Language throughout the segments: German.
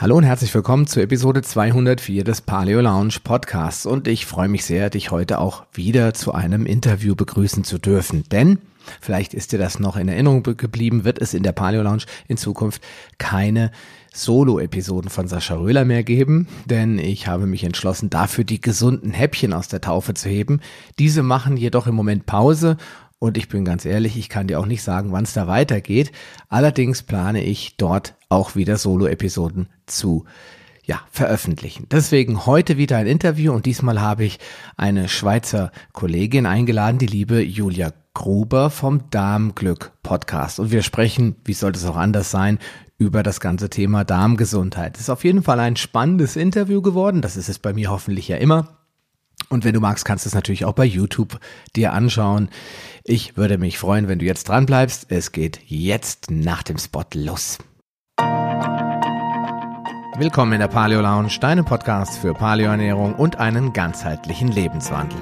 Hallo und herzlich willkommen zur Episode 204 des Paleo Lounge Podcasts. Und ich freue mich sehr, dich heute auch wieder zu einem Interview begrüßen zu dürfen, denn vielleicht ist dir das noch in Erinnerung geblieben, wird es in der Paleo Lounge in Zukunft keine Solo-Episoden von Sascha Röhler mehr geben, denn ich habe mich entschlossen, dafür die gesunden Häppchen aus der Taufe zu heben. Diese machen jedoch im Moment Pause und ich bin ganz ehrlich, ich kann dir auch nicht sagen, wann es da weitergeht. Allerdings plane ich dort auch wieder Solo-Episoden zu ja, veröffentlichen. Deswegen heute wieder ein Interview und diesmal habe ich eine Schweizer Kollegin eingeladen, die liebe Julia Gruber vom Darmglück Podcast. Und wir sprechen, wie sollte es auch anders sein, über das ganze Thema Darmgesundheit. Es ist auf jeden Fall ein spannendes Interview geworden. Das ist es bei mir hoffentlich ja immer. Und wenn du magst, kannst du es natürlich auch bei YouTube dir anschauen. Ich würde mich freuen, wenn du jetzt dran bleibst. Es geht jetzt nach dem Spot los. Willkommen in der Paleo Lounge, deinem Podcast für Paleoernährung und einen ganzheitlichen Lebenswandel.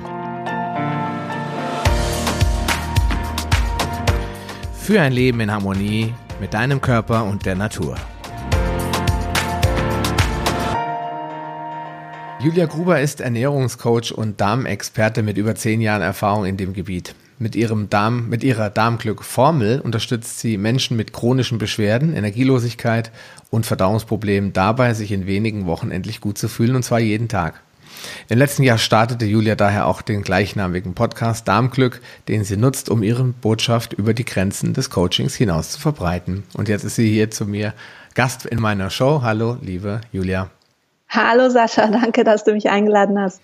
Für ein Leben in Harmonie mit deinem Körper und der Natur. Julia Gruber ist Ernährungscoach und Darmexperte mit über zehn Jahren Erfahrung in dem Gebiet. Mit ihrem Darm, mit ihrer Darmglück-Formel unterstützt sie Menschen mit chronischen Beschwerden, Energielosigkeit und Verdauungsproblemen dabei, sich in wenigen Wochen endlich gut zu fühlen und zwar jeden Tag. Im letzten Jahr startete Julia daher auch den gleichnamigen Podcast Darmglück, den sie nutzt, um ihre Botschaft über die Grenzen des Coachings hinaus zu verbreiten. Und jetzt ist sie hier zu mir Gast in meiner Show. Hallo, liebe Julia. Hallo Sascha, danke, dass du mich eingeladen hast.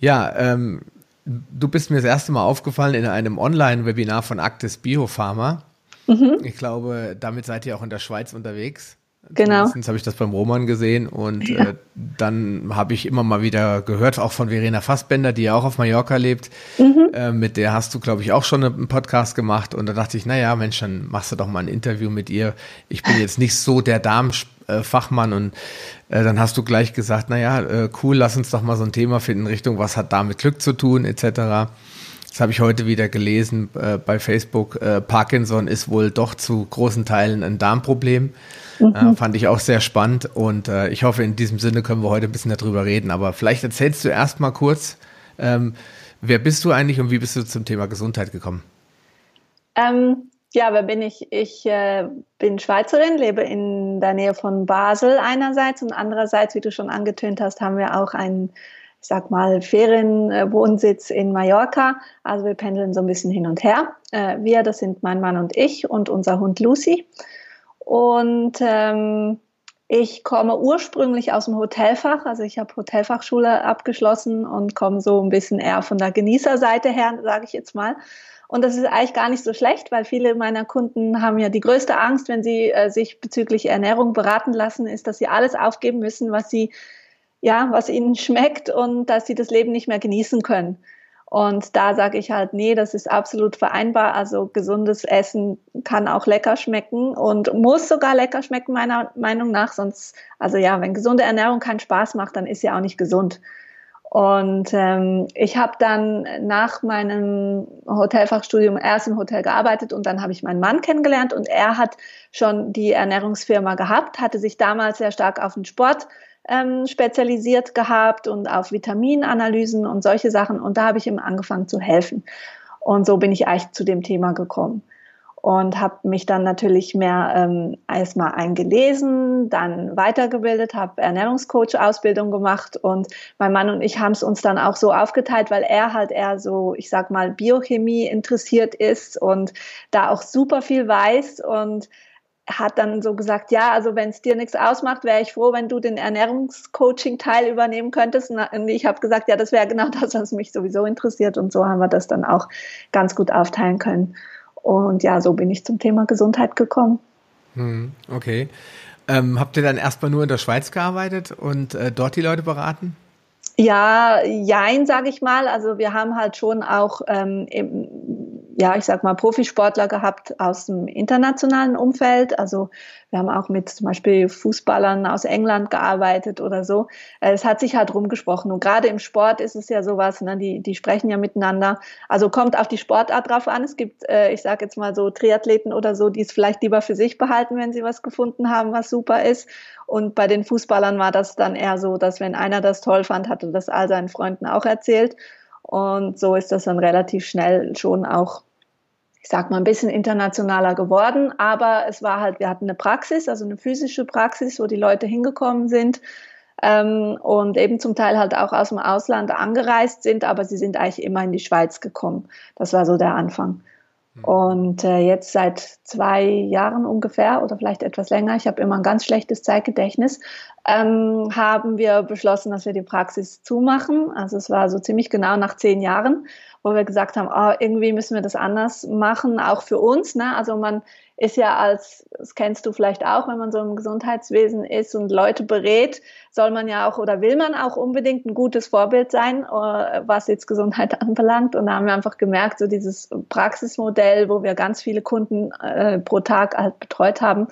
Ja, ähm, du bist mir das erste Mal aufgefallen in einem Online-Webinar von Actis Biopharma. Mhm. Ich glaube, damit seid ihr auch in der Schweiz unterwegs. Genau. Zumindest habe ich das beim Roman gesehen und ja. äh, dann habe ich immer mal wieder gehört, auch von Verena Fassbender, die ja auch auf Mallorca lebt. Mhm. Äh, mit der hast du, glaube ich, auch schon einen Podcast gemacht und da dachte ich, naja, Mensch, dann machst du doch mal ein Interview mit ihr. Ich bin jetzt nicht so der Darmfachmann und äh, dann hast du gleich gesagt, naja, äh, cool, lass uns doch mal so ein Thema finden in Richtung, was hat da mit Glück zu tun, etc. Das habe ich heute wieder gelesen äh, bei Facebook. Äh, Parkinson ist wohl doch zu großen Teilen ein Darmproblem. Mhm. Äh, fand ich auch sehr spannend und äh, ich hoffe, in diesem Sinne können wir heute ein bisschen darüber reden. Aber vielleicht erzählst du erst mal kurz, ähm, wer bist du eigentlich und wie bist du zum Thema Gesundheit gekommen? Ähm, ja, wer bin ich? Ich äh, bin Schweizerin, lebe in der Nähe von Basel einerseits und andererseits, wie du schon angetönt hast, haben wir auch einen, ich sag mal, Ferienwohnsitz in Mallorca. Also wir pendeln so ein bisschen hin und her. Äh, wir, das sind mein Mann und ich und unser Hund Lucy. Und ähm, ich komme ursprünglich aus dem Hotelfach, also ich habe Hotelfachschule abgeschlossen und komme so ein bisschen eher von der Genießerseite her, sage ich jetzt mal. Und das ist eigentlich gar nicht so schlecht, weil viele meiner Kunden haben ja die größte Angst, wenn sie äh, sich bezüglich Ernährung beraten lassen, ist, dass sie alles aufgeben müssen, was sie, ja, was ihnen schmeckt und dass sie das Leben nicht mehr genießen können. Und da sage ich halt, nee, das ist absolut vereinbar. Also gesundes Essen kann auch lecker schmecken und muss sogar lecker schmecken, meiner Meinung nach. Sonst, also ja, wenn gesunde Ernährung keinen Spaß macht, dann ist sie auch nicht gesund. Und ähm, ich habe dann nach meinem Hotelfachstudium erst im Hotel gearbeitet und dann habe ich meinen Mann kennengelernt und er hat schon die Ernährungsfirma gehabt, hatte sich damals sehr stark auf den Sport ähm, spezialisiert gehabt und auf Vitaminanalysen und solche Sachen und da habe ich ihm angefangen zu helfen. Und so bin ich eigentlich zu dem Thema gekommen und habe mich dann natürlich mehr ähm, erstmal eingelesen, dann weitergebildet, habe Ernährungscoach-Ausbildung gemacht und mein Mann und ich haben es uns dann auch so aufgeteilt, weil er halt eher so, ich sag mal, Biochemie interessiert ist und da auch super viel weiß und hat dann so gesagt, ja, also wenn es dir nichts ausmacht, wäre ich froh, wenn du den Ernährungscoaching-Teil übernehmen könntest. Und ich habe gesagt, ja, das wäre genau das, was mich sowieso interessiert. Und so haben wir das dann auch ganz gut aufteilen können. Und ja, so bin ich zum Thema Gesundheit gekommen. Hm, okay. Ähm, habt ihr dann erstmal nur in der Schweiz gearbeitet und äh, dort die Leute beraten? Ja, jein, sage ich mal. Also wir haben halt schon auch ähm, ja, ich sag mal, Profisportler gehabt aus dem internationalen Umfeld. Also wir haben auch mit zum Beispiel Fußballern aus England gearbeitet oder so. Äh, es hat sich halt rumgesprochen. Und gerade im Sport ist es ja sowas, ne, die, die sprechen ja miteinander. Also kommt auf die Sportart drauf an. Es gibt, äh, ich sage jetzt mal so Triathleten oder so, die es vielleicht lieber für sich behalten, wenn sie was gefunden haben, was super ist. Und bei den Fußballern war das dann eher so, dass wenn einer das toll fand, hatte das all seinen Freunden auch erzählt. Und so ist das dann relativ schnell schon auch, ich sag mal, ein bisschen internationaler geworden. Aber es war halt, wir hatten eine Praxis, also eine physische Praxis, wo die Leute hingekommen sind ähm, und eben zum Teil halt auch aus dem Ausland angereist sind, aber sie sind eigentlich immer in die Schweiz gekommen. Das war so der Anfang. Mhm. Und äh, jetzt seit zwei Jahren ungefähr oder vielleicht etwas länger, ich habe immer ein ganz schlechtes Zeitgedächtnis, ähm, haben wir beschlossen, dass wir die Praxis zumachen. Also es war so ziemlich genau nach zehn Jahren, wo wir gesagt haben, oh, irgendwie müssen wir das anders machen, auch für uns. Ne? Also man ist ja als, das kennst du vielleicht auch, wenn man so im Gesundheitswesen ist und Leute berät, soll man ja auch oder will man auch unbedingt ein gutes Vorbild sein, äh, was jetzt Gesundheit anbelangt. Und da haben wir einfach gemerkt, so dieses Praxismodell, wo wir ganz viele Kunden äh, pro Tag halt betreut haben,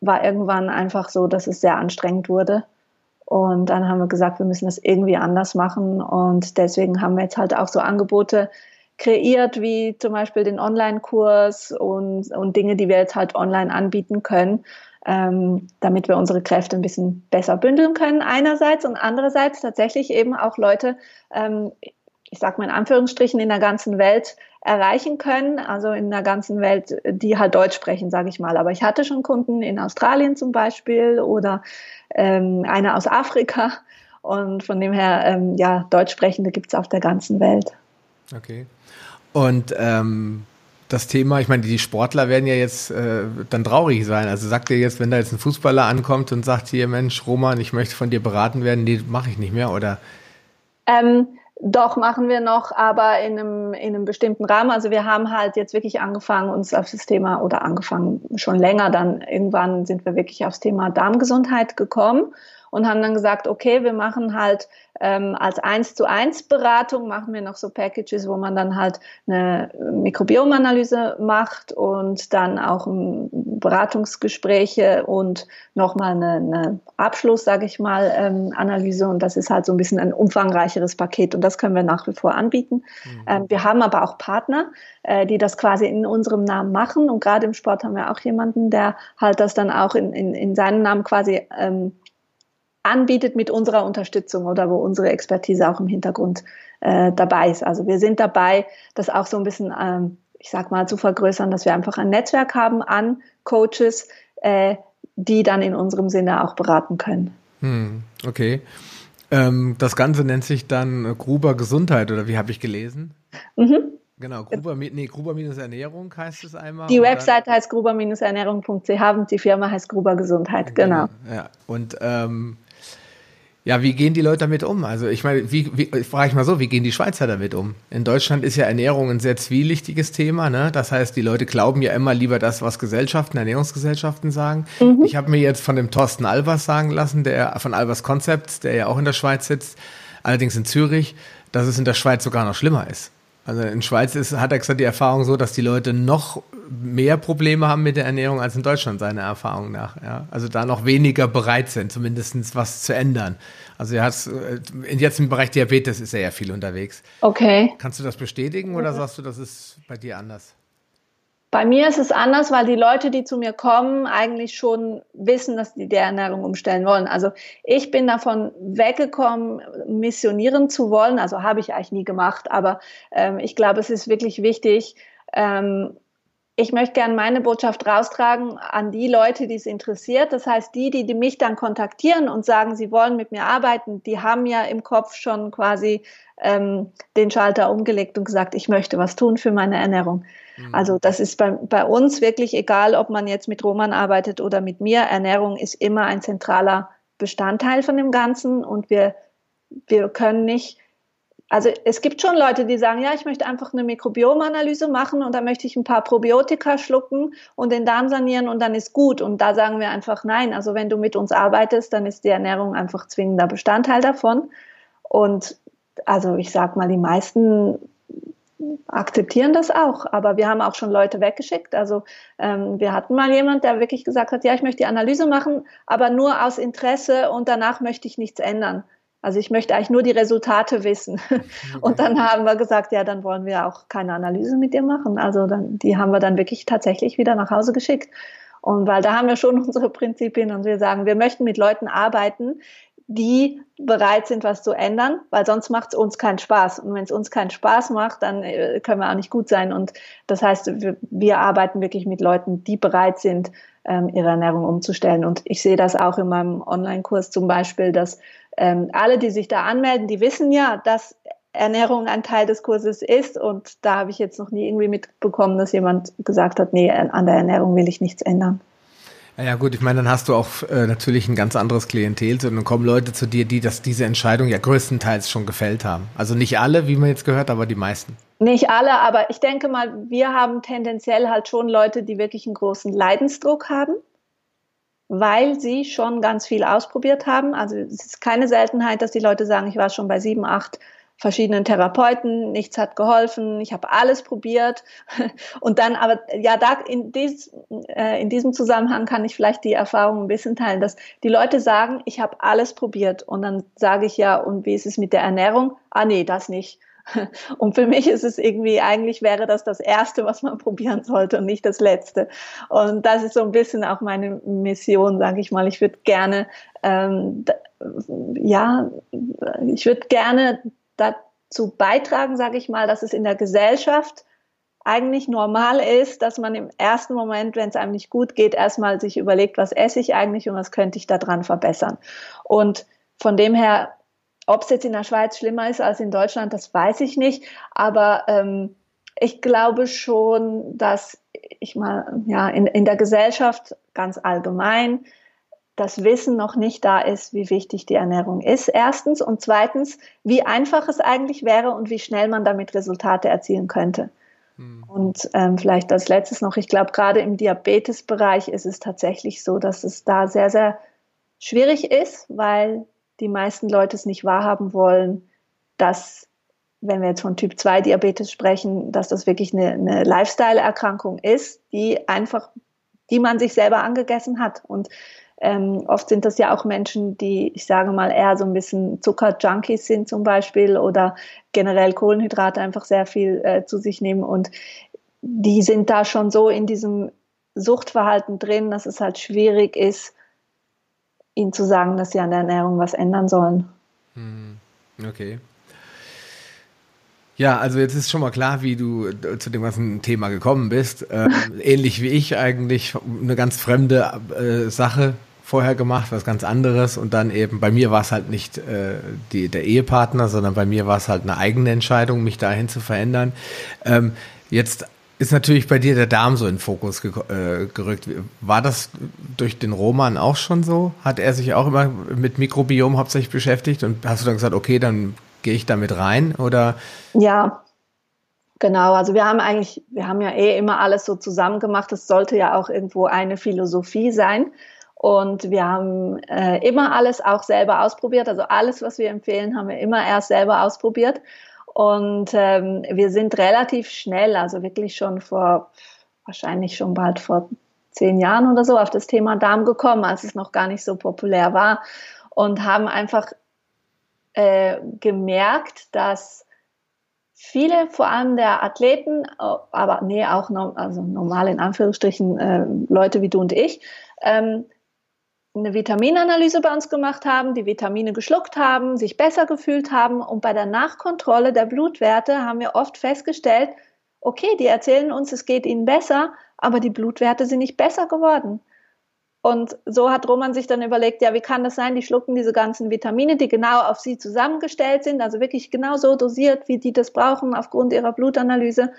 war irgendwann einfach so, dass es sehr anstrengend wurde. Und dann haben wir gesagt, wir müssen das irgendwie anders machen. Und deswegen haben wir jetzt halt auch so Angebote kreiert, wie zum Beispiel den Online-Kurs und, und Dinge, die wir jetzt halt online anbieten können, ähm, damit wir unsere Kräfte ein bisschen besser bündeln können einerseits und andererseits tatsächlich eben auch Leute, ähm, ich sage mal in Anführungsstrichen, in der ganzen Welt erreichen können, also in der ganzen Welt, die halt Deutsch sprechen, sage ich mal. Aber ich hatte schon Kunden in Australien zum Beispiel oder ähm, eine aus Afrika und von dem her, ähm, ja, Deutschsprechende gibt es auf der ganzen Welt. Okay. Und ähm, das Thema, ich meine, die Sportler werden ja jetzt äh, dann traurig sein. Also sagt ihr jetzt, wenn da jetzt ein Fußballer ankommt und sagt hier, Mensch, Roman, ich möchte von dir beraten werden, nee, mache ich nicht mehr, oder? Ähm, doch, machen wir noch, aber in einem, in einem bestimmten Rahmen. Also wir haben halt jetzt wirklich angefangen, uns auf das Thema, oder angefangen schon länger, dann irgendwann sind wir wirklich aufs Thema Darmgesundheit gekommen und haben dann gesagt, okay, wir machen halt ähm, als eins zu eins Beratung machen wir noch so Packages, wo man dann halt eine Mikrobiomanalyse macht und dann auch Beratungsgespräche und nochmal eine, eine Abschluss, sage ich mal, ähm, Analyse und das ist halt so ein bisschen ein umfangreicheres Paket und das können wir nach wie vor anbieten. Mhm. Ähm, wir haben aber auch Partner, äh, die das quasi in unserem Namen machen und gerade im Sport haben wir auch jemanden, der halt das dann auch in, in, in seinem Namen quasi ähm, anbietet mit unserer Unterstützung oder wo unsere Expertise auch im Hintergrund äh, dabei ist. Also wir sind dabei, das auch so ein bisschen, ähm, ich sag mal, zu vergrößern, dass wir einfach ein Netzwerk haben an Coaches, äh, die dann in unserem Sinne auch beraten können. Hm, okay. Ähm, das Ganze nennt sich dann Gruber Gesundheit oder wie habe ich gelesen? Mhm. Genau, Gruber, nee, Gruber-Ernährung heißt es einmal. Die Webseite heißt gruber-ernährung.ch und die Firma heißt Gruber Gesundheit, genau. genau. Ja, und ähm, ja, wie gehen die Leute damit um? Also ich meine, wie, wie frage ich mal so, wie gehen die Schweizer damit um? In Deutschland ist ja Ernährung ein sehr zwielichtiges Thema, ne? Das heißt, die Leute glauben ja immer lieber das, was Gesellschaften, Ernährungsgesellschaften sagen. Mhm. Ich habe mir jetzt von dem Thorsten Albers sagen lassen, der von Albers Concepts, der ja auch in der Schweiz sitzt, allerdings in Zürich, dass es in der Schweiz sogar noch schlimmer ist. Also in Schweiz ist, hat er gesagt, die Erfahrung so, dass die Leute noch mehr Probleme haben mit der Ernährung als in Deutschland, seiner Erfahrung nach. Ja? Also da noch weniger bereit sind, zumindest was zu ändern. Also er hat äh, jetzt im Bereich Diabetes ist er ja viel unterwegs. Okay. Kannst du das bestätigen oder sagst du, das ist bei dir anders? Bei mir ist es anders, weil die Leute, die zu mir kommen, eigentlich schon wissen, dass die die Ernährung umstellen wollen. Also ich bin davon weggekommen, missionieren zu wollen. Also habe ich eigentlich nie gemacht. Aber ähm, ich glaube, es ist wirklich wichtig. Ähm, ich möchte gerne meine Botschaft raustragen an die Leute, die es interessiert. Das heißt, die, die, die mich dann kontaktieren und sagen, sie wollen mit mir arbeiten, die haben ja im Kopf schon quasi ähm, den Schalter umgelegt und gesagt, ich möchte was tun für meine Ernährung. Mhm. Also das ist bei, bei uns wirklich egal, ob man jetzt mit Roman arbeitet oder mit mir. Ernährung ist immer ein zentraler Bestandteil von dem Ganzen und wir, wir können nicht, also es gibt schon Leute, die sagen, ja, ich möchte einfach eine Mikrobiomanalyse machen und da möchte ich ein paar Probiotika schlucken und den Darm sanieren und dann ist gut. Und da sagen wir einfach nein. Also wenn du mit uns arbeitest, dann ist die Ernährung einfach zwingender Bestandteil davon. Und also ich sag mal, die meisten akzeptieren das auch, aber wir haben auch schon Leute weggeschickt. Also ähm, wir hatten mal jemand, der wirklich gesagt hat, ja, ich möchte die Analyse machen, aber nur aus Interesse und danach möchte ich nichts ändern. Also ich möchte eigentlich nur die Resultate wissen. Und dann haben wir gesagt, ja, dann wollen wir auch keine Analyse mit dir machen. Also dann, die haben wir dann wirklich tatsächlich wieder nach Hause geschickt. Und weil da haben wir schon unsere Prinzipien und wir sagen, wir möchten mit Leuten arbeiten, die bereit sind, was zu ändern, weil sonst macht es uns keinen Spaß. Und wenn es uns keinen Spaß macht, dann äh, können wir auch nicht gut sein. Und das heißt, wir, arbeiten wirklich mit Leuten, die bereit sind, ähm, ihre Ernährung umzustellen. Und ich sehe das auch in meinem Online-Kurs zum Beispiel, dass ähm, alle, die sich da anmelden, die wissen ja, dass Ernährung ein Teil des Kurses ist. Und da habe ich jetzt noch nie irgendwie mitbekommen, dass jemand gesagt hat, nee, an der Ernährung will ich nichts ändern. Ja gut, ich meine, dann hast du auch äh, natürlich ein ganz anderes Klientel, sondern kommen Leute zu dir, die das diese Entscheidung ja größtenteils schon gefällt haben. Also nicht alle, wie man jetzt gehört, aber die meisten. Nicht alle, aber ich denke mal, wir haben tendenziell halt schon Leute, die wirklich einen großen Leidensdruck haben, weil sie schon ganz viel ausprobiert haben. Also es ist keine Seltenheit, dass die Leute sagen, ich war schon bei sieben, acht verschiedenen Therapeuten, nichts hat geholfen, ich habe alles probiert. Und dann aber, ja, da in, dies, äh, in diesem Zusammenhang kann ich vielleicht die Erfahrung ein bisschen teilen, dass die Leute sagen, ich habe alles probiert. Und dann sage ich ja, und wie ist es mit der Ernährung? Ah, nee, das nicht. Und für mich ist es irgendwie, eigentlich wäre das das Erste, was man probieren sollte und nicht das Letzte. Und das ist so ein bisschen auch meine Mission, sage ich mal. Ich würde gerne, ähm, ja, ich würde gerne dazu beitragen, sage ich mal, dass es in der Gesellschaft eigentlich normal ist, dass man im ersten Moment, wenn es einem nicht gut geht, erstmal sich überlegt, was esse ich eigentlich und was könnte ich daran verbessern. Und von dem her, ob es jetzt in der Schweiz schlimmer ist als in Deutschland, das weiß ich nicht. Aber ähm, ich glaube schon, dass ich mal ja in, in der Gesellschaft ganz allgemein das Wissen noch nicht da ist, wie wichtig die Ernährung ist, erstens. Und zweitens, wie einfach es eigentlich wäre und wie schnell man damit Resultate erzielen könnte. Hm. Und ähm, vielleicht als letztes noch, ich glaube, gerade im Diabetesbereich ist es tatsächlich so, dass es da sehr, sehr schwierig ist, weil die meisten Leute es nicht wahrhaben wollen, dass, wenn wir jetzt von Typ 2 Diabetes sprechen, dass das wirklich eine, eine Lifestyle-Erkrankung ist, die einfach, die man sich selber angegessen hat. Und ähm, oft sind das ja auch Menschen, die, ich sage mal, eher so ein bisschen Zuckerjunkies sind zum Beispiel oder generell Kohlenhydrate einfach sehr viel äh, zu sich nehmen und die sind da schon so in diesem Suchtverhalten drin, dass es halt schwierig ist, ihnen zu sagen, dass sie an der Ernährung was ändern sollen. Hm, okay. Ja, also jetzt ist schon mal klar, wie du äh, zu dem ganzen Thema gekommen bist. Ähm, ähnlich wie ich eigentlich, eine ganz fremde äh, Sache vorher gemacht, was ganz anderes. Und dann eben, bei mir war es halt nicht äh, die, der Ehepartner, sondern bei mir war es halt eine eigene Entscheidung, mich dahin zu verändern. Ähm, jetzt ist natürlich bei dir der Darm so in den Fokus ge äh, gerückt. War das durch den Roman auch schon so? Hat er sich auch immer mit Mikrobiom hauptsächlich beschäftigt und hast du dann gesagt, okay, dann gehe ich damit rein oder? Ja, genau. Also wir haben eigentlich, wir haben ja eh immer alles so zusammen gemacht. Es sollte ja auch irgendwo eine Philosophie sein. Und wir haben äh, immer alles auch selber ausprobiert. Also alles, was wir empfehlen, haben wir immer erst selber ausprobiert. Und ähm, wir sind relativ schnell, also wirklich schon vor, wahrscheinlich schon bald vor zehn Jahren oder so, auf das Thema Darm gekommen, als es noch gar nicht so populär war. Und haben einfach äh, gemerkt, dass viele, vor allem der Athleten, aber nee, auch no, also normal in Anführungsstrichen äh, Leute wie du und ich, ähm, eine Vitaminanalyse bei uns gemacht haben, die Vitamine geschluckt haben, sich besser gefühlt haben und bei der Nachkontrolle der Blutwerte haben wir oft festgestellt, okay, die erzählen uns, es geht ihnen besser, aber die Blutwerte sind nicht besser geworden. Und so hat Roman sich dann überlegt, ja, wie kann das sein? Die schlucken diese ganzen Vitamine, die genau auf sie zusammengestellt sind, also wirklich genau so dosiert, wie die das brauchen aufgrund ihrer Blutanalyse.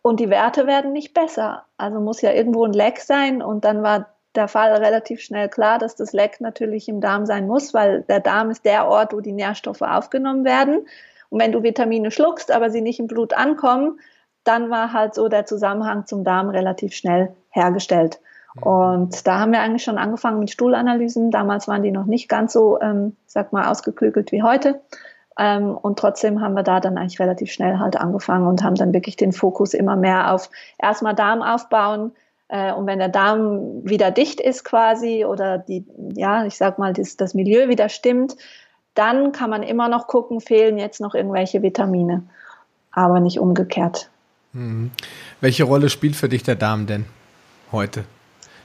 Und die Werte werden nicht besser. Also muss ja irgendwo ein Leck sein. Und dann war der Fall relativ schnell klar, dass das Leck natürlich im Darm sein muss, weil der Darm ist der Ort, wo die Nährstoffe aufgenommen werden. Und wenn du Vitamine schluckst, aber sie nicht im Blut ankommen, dann war halt so der Zusammenhang zum Darm relativ schnell hergestellt. Und da haben wir eigentlich schon angefangen mit Stuhlanalysen. Damals waren die noch nicht ganz so, ähm, sag mal, ausgeklügelt wie heute. Ähm, und trotzdem haben wir da dann eigentlich relativ schnell halt angefangen und haben dann wirklich den Fokus immer mehr auf erstmal Darm aufbauen. Äh, und wenn der Darm wieder dicht ist quasi oder die, ja, ich sag mal, das, das Milieu wieder stimmt, dann kann man immer noch gucken, fehlen jetzt noch irgendwelche Vitamine. Aber nicht umgekehrt. Mhm. Welche Rolle spielt für dich der Darm denn heute?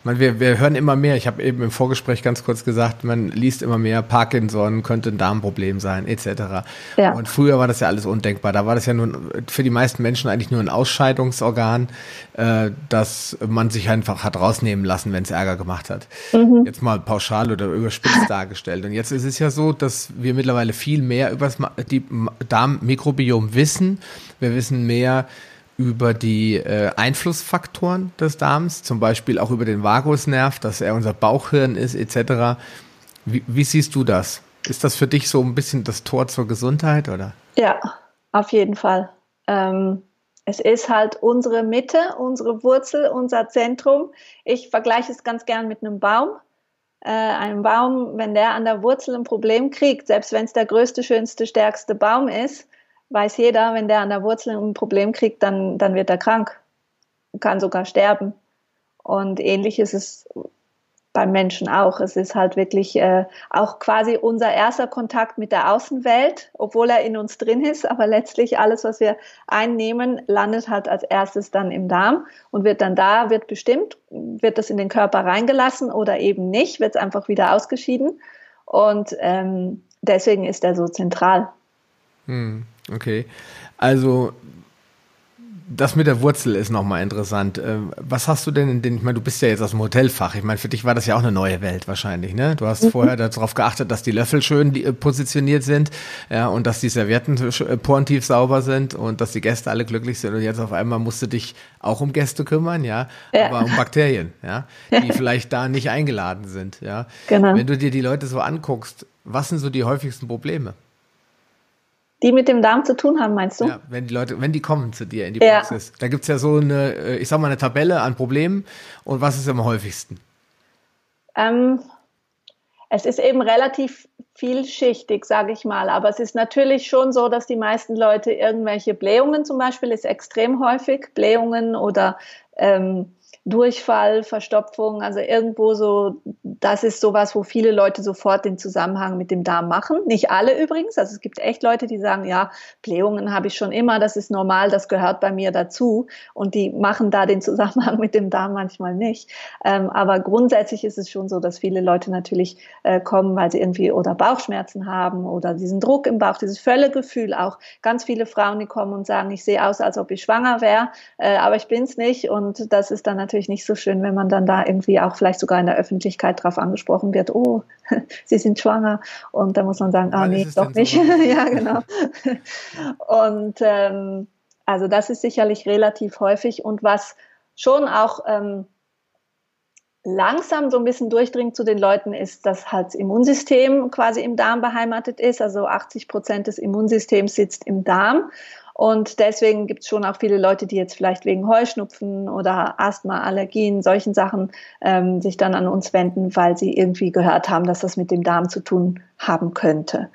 Meine, wir, wir hören immer mehr, ich habe eben im Vorgespräch ganz kurz gesagt, man liest immer mehr, Parkinson könnte ein Darmproblem sein, etc. Ja. Und früher war das ja alles undenkbar. Da war das ja nun für die meisten Menschen eigentlich nur ein Ausscheidungsorgan, äh, das man sich einfach hat rausnehmen lassen, wenn es Ärger gemacht hat. Mhm. Jetzt mal pauschal oder überspitzt dargestellt. Und jetzt ist es ja so, dass wir mittlerweile viel mehr über das Darmmikrobiom wissen. Wir wissen mehr, über die äh, Einflussfaktoren des Darms, zum Beispiel auch über den Vagusnerv, dass er unser Bauchhirn ist, etc. Wie, wie siehst du das? Ist das für dich so ein bisschen das Tor zur Gesundheit, oder? Ja, auf jeden Fall. Ähm, es ist halt unsere Mitte, unsere Wurzel, unser Zentrum. Ich vergleiche es ganz gern mit einem Baum. Äh, ein Baum, wenn der an der Wurzel ein Problem kriegt, selbst wenn es der größte, schönste, stärkste Baum ist, weiß jeder, wenn der an der Wurzel ein Problem kriegt, dann, dann wird er krank, kann sogar sterben. Und ähnlich ist es beim Menschen auch. Es ist halt wirklich äh, auch quasi unser erster Kontakt mit der Außenwelt, obwohl er in uns drin ist. Aber letztlich alles, was wir einnehmen, landet halt als erstes dann im Darm und wird dann da, wird bestimmt, wird das in den Körper reingelassen oder eben nicht, wird es einfach wieder ausgeschieden. Und ähm, deswegen ist er so zentral. Hm. Okay. Also das mit der Wurzel ist nochmal interessant. Ähm, was hast du denn in den, ich meine, du bist ja jetzt aus dem Hotelfach. Ich meine, für dich war das ja auch eine neue Welt wahrscheinlich, ne? Du hast mhm. vorher darauf geachtet, dass die Löffel schön äh, positioniert sind, ja, und dass die Servietten äh, porentief sauber sind und dass die Gäste alle glücklich sind. Und jetzt auf einmal musst du dich auch um Gäste kümmern, ja, ja. aber um Bakterien, ja, die vielleicht da nicht eingeladen sind, ja. Genau. Wenn du dir die Leute so anguckst, was sind so die häufigsten Probleme? Die mit dem Darm zu tun haben, meinst du? Ja, wenn die Leute, wenn die kommen zu dir in die Praxis. Ja. Da gibt's ja so eine, äh, ich sag mal, eine Tabelle an Problemen. Und was ist am häufigsten? Ähm, es ist eben relativ vielschichtig, sage ich mal. Aber es ist natürlich schon so, dass die meisten Leute irgendwelche Blähungen zum Beispiel ist extrem häufig. Blähungen oder ähm, Durchfall, Verstopfung, also irgendwo so, das ist sowas, wo viele Leute sofort den Zusammenhang mit dem Darm machen. Nicht alle übrigens, also es gibt echt Leute, die sagen, ja, Blähungen habe ich schon immer, das ist normal, das gehört bei mir dazu und die machen da den Zusammenhang mit dem Darm manchmal nicht. Ähm, aber grundsätzlich ist es schon so, dass viele Leute natürlich äh, kommen, weil sie irgendwie oder Bauchschmerzen haben oder diesen Druck im Bauch, dieses Völlegefühl auch. Ganz viele Frauen, die kommen und sagen, ich sehe aus, als ob ich schwanger wäre, äh, aber ich bin es nicht und das ist dann natürlich natürlich nicht so schön, wenn man dann da irgendwie auch vielleicht sogar in der Öffentlichkeit drauf angesprochen wird, oh, Sie sind schwanger. Und da muss man sagen, ah nee, doch nicht. So? ja, genau. und ähm, also das ist sicherlich relativ häufig und was schon auch ähm, langsam so ein bisschen durchdringt zu den Leuten ist, dass halt das Immunsystem quasi im Darm beheimatet ist. Also 80 Prozent des Immunsystems sitzt im Darm. Und deswegen gibt es schon auch viele Leute, die jetzt vielleicht wegen Heuschnupfen oder Asthma, Allergien, solchen Sachen ähm, sich dann an uns wenden, weil sie irgendwie gehört haben, dass das mit dem Darm zu tun haben könnte.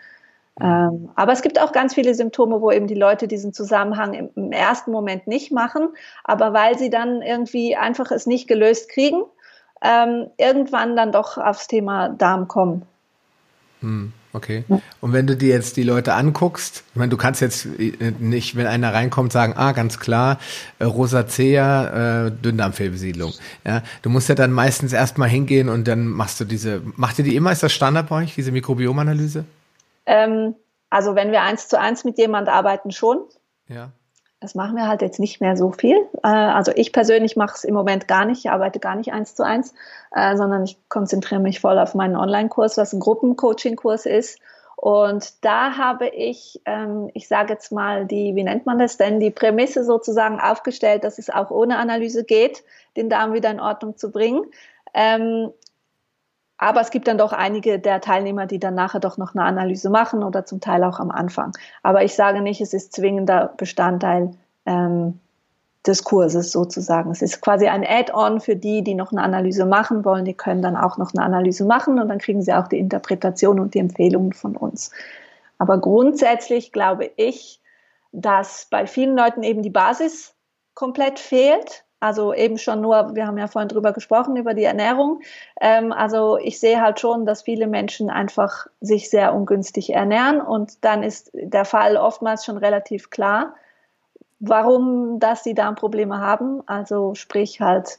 Ähm, aber es gibt auch ganz viele Symptome, wo eben die Leute diesen Zusammenhang im, im, ersten Moment nicht machen, aber weil sie dann irgendwie einfach es nicht gelöst kriegen, ähm, irgendwann dann doch aufs Thema Darm kommen. Hm. Okay. Und wenn du dir jetzt die Leute anguckst, ich meine, du kannst jetzt äh, nicht, wenn einer reinkommt, sagen, ah, ganz klar, äh, Rosacea, äh, Dünndarmfehlbesiedlung. Ja, du musst ja dann meistens erstmal hingehen und dann machst du diese, macht ihr die immer, ist das Standard bei euch, diese Mikrobiomanalyse? Ähm, also wenn wir eins zu eins mit jemand arbeiten, schon. Ja. Das machen wir halt jetzt nicht mehr so viel. Äh, also ich persönlich mache es im Moment gar nicht, ich arbeite gar nicht eins zu eins, äh, sondern ich konzentriere mich voll auf meinen Online-Kurs, was ein Gruppencoaching-Kurs ist. Und da habe ich, ähm, ich sage jetzt mal, die, wie nennt man das denn, die Prämisse sozusagen aufgestellt, dass es auch ohne Analyse geht, den Darm wieder in Ordnung zu bringen. Ähm, aber es gibt dann doch einige der Teilnehmer, die dann nachher doch noch eine Analyse machen oder zum Teil auch am Anfang. Aber ich sage nicht, es ist zwingender Bestandteil ähm, des Kurses sozusagen. Es ist quasi ein Add-on für die, die noch eine Analyse machen wollen. Die können dann auch noch eine Analyse machen und dann kriegen sie auch die Interpretation und die Empfehlungen von uns. Aber grundsätzlich glaube ich, dass bei vielen Leuten eben die Basis komplett fehlt. Also eben schon nur, wir haben ja vorhin drüber gesprochen, über die Ernährung. Ähm, also ich sehe halt schon, dass viele Menschen einfach sich sehr ungünstig ernähren und dann ist der Fall oftmals schon relativ klar, warum dass sie Darmprobleme haben. Also sprich halt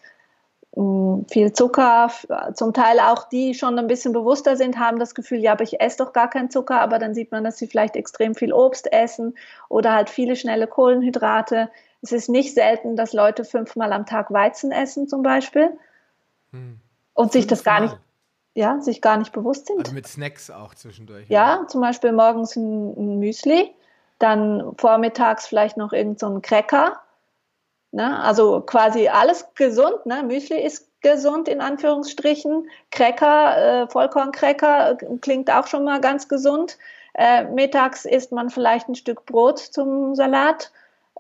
Mm, viel Zucker, zum Teil auch die schon ein bisschen bewusster sind, haben das Gefühl, ja, aber ich esse doch gar keinen Zucker, aber dann sieht man, dass sie vielleicht extrem viel Obst essen oder halt viele schnelle Kohlenhydrate. Es ist nicht selten, dass Leute fünfmal am Tag Weizen essen zum Beispiel hm. und sich das gar nicht, ja, sich gar nicht bewusst sind. Also mit Snacks auch zwischendurch. Ja, ja. zum Beispiel morgens ein, ein, Müsli, dann vormittags vielleicht noch irgendein so Cracker Ne? Also quasi alles gesund. Ne? Müsli ist gesund in Anführungsstrichen. Cracker, äh, Vollkorncracker äh, klingt auch schon mal ganz gesund. Äh, mittags isst man vielleicht ein Stück Brot zum Salat.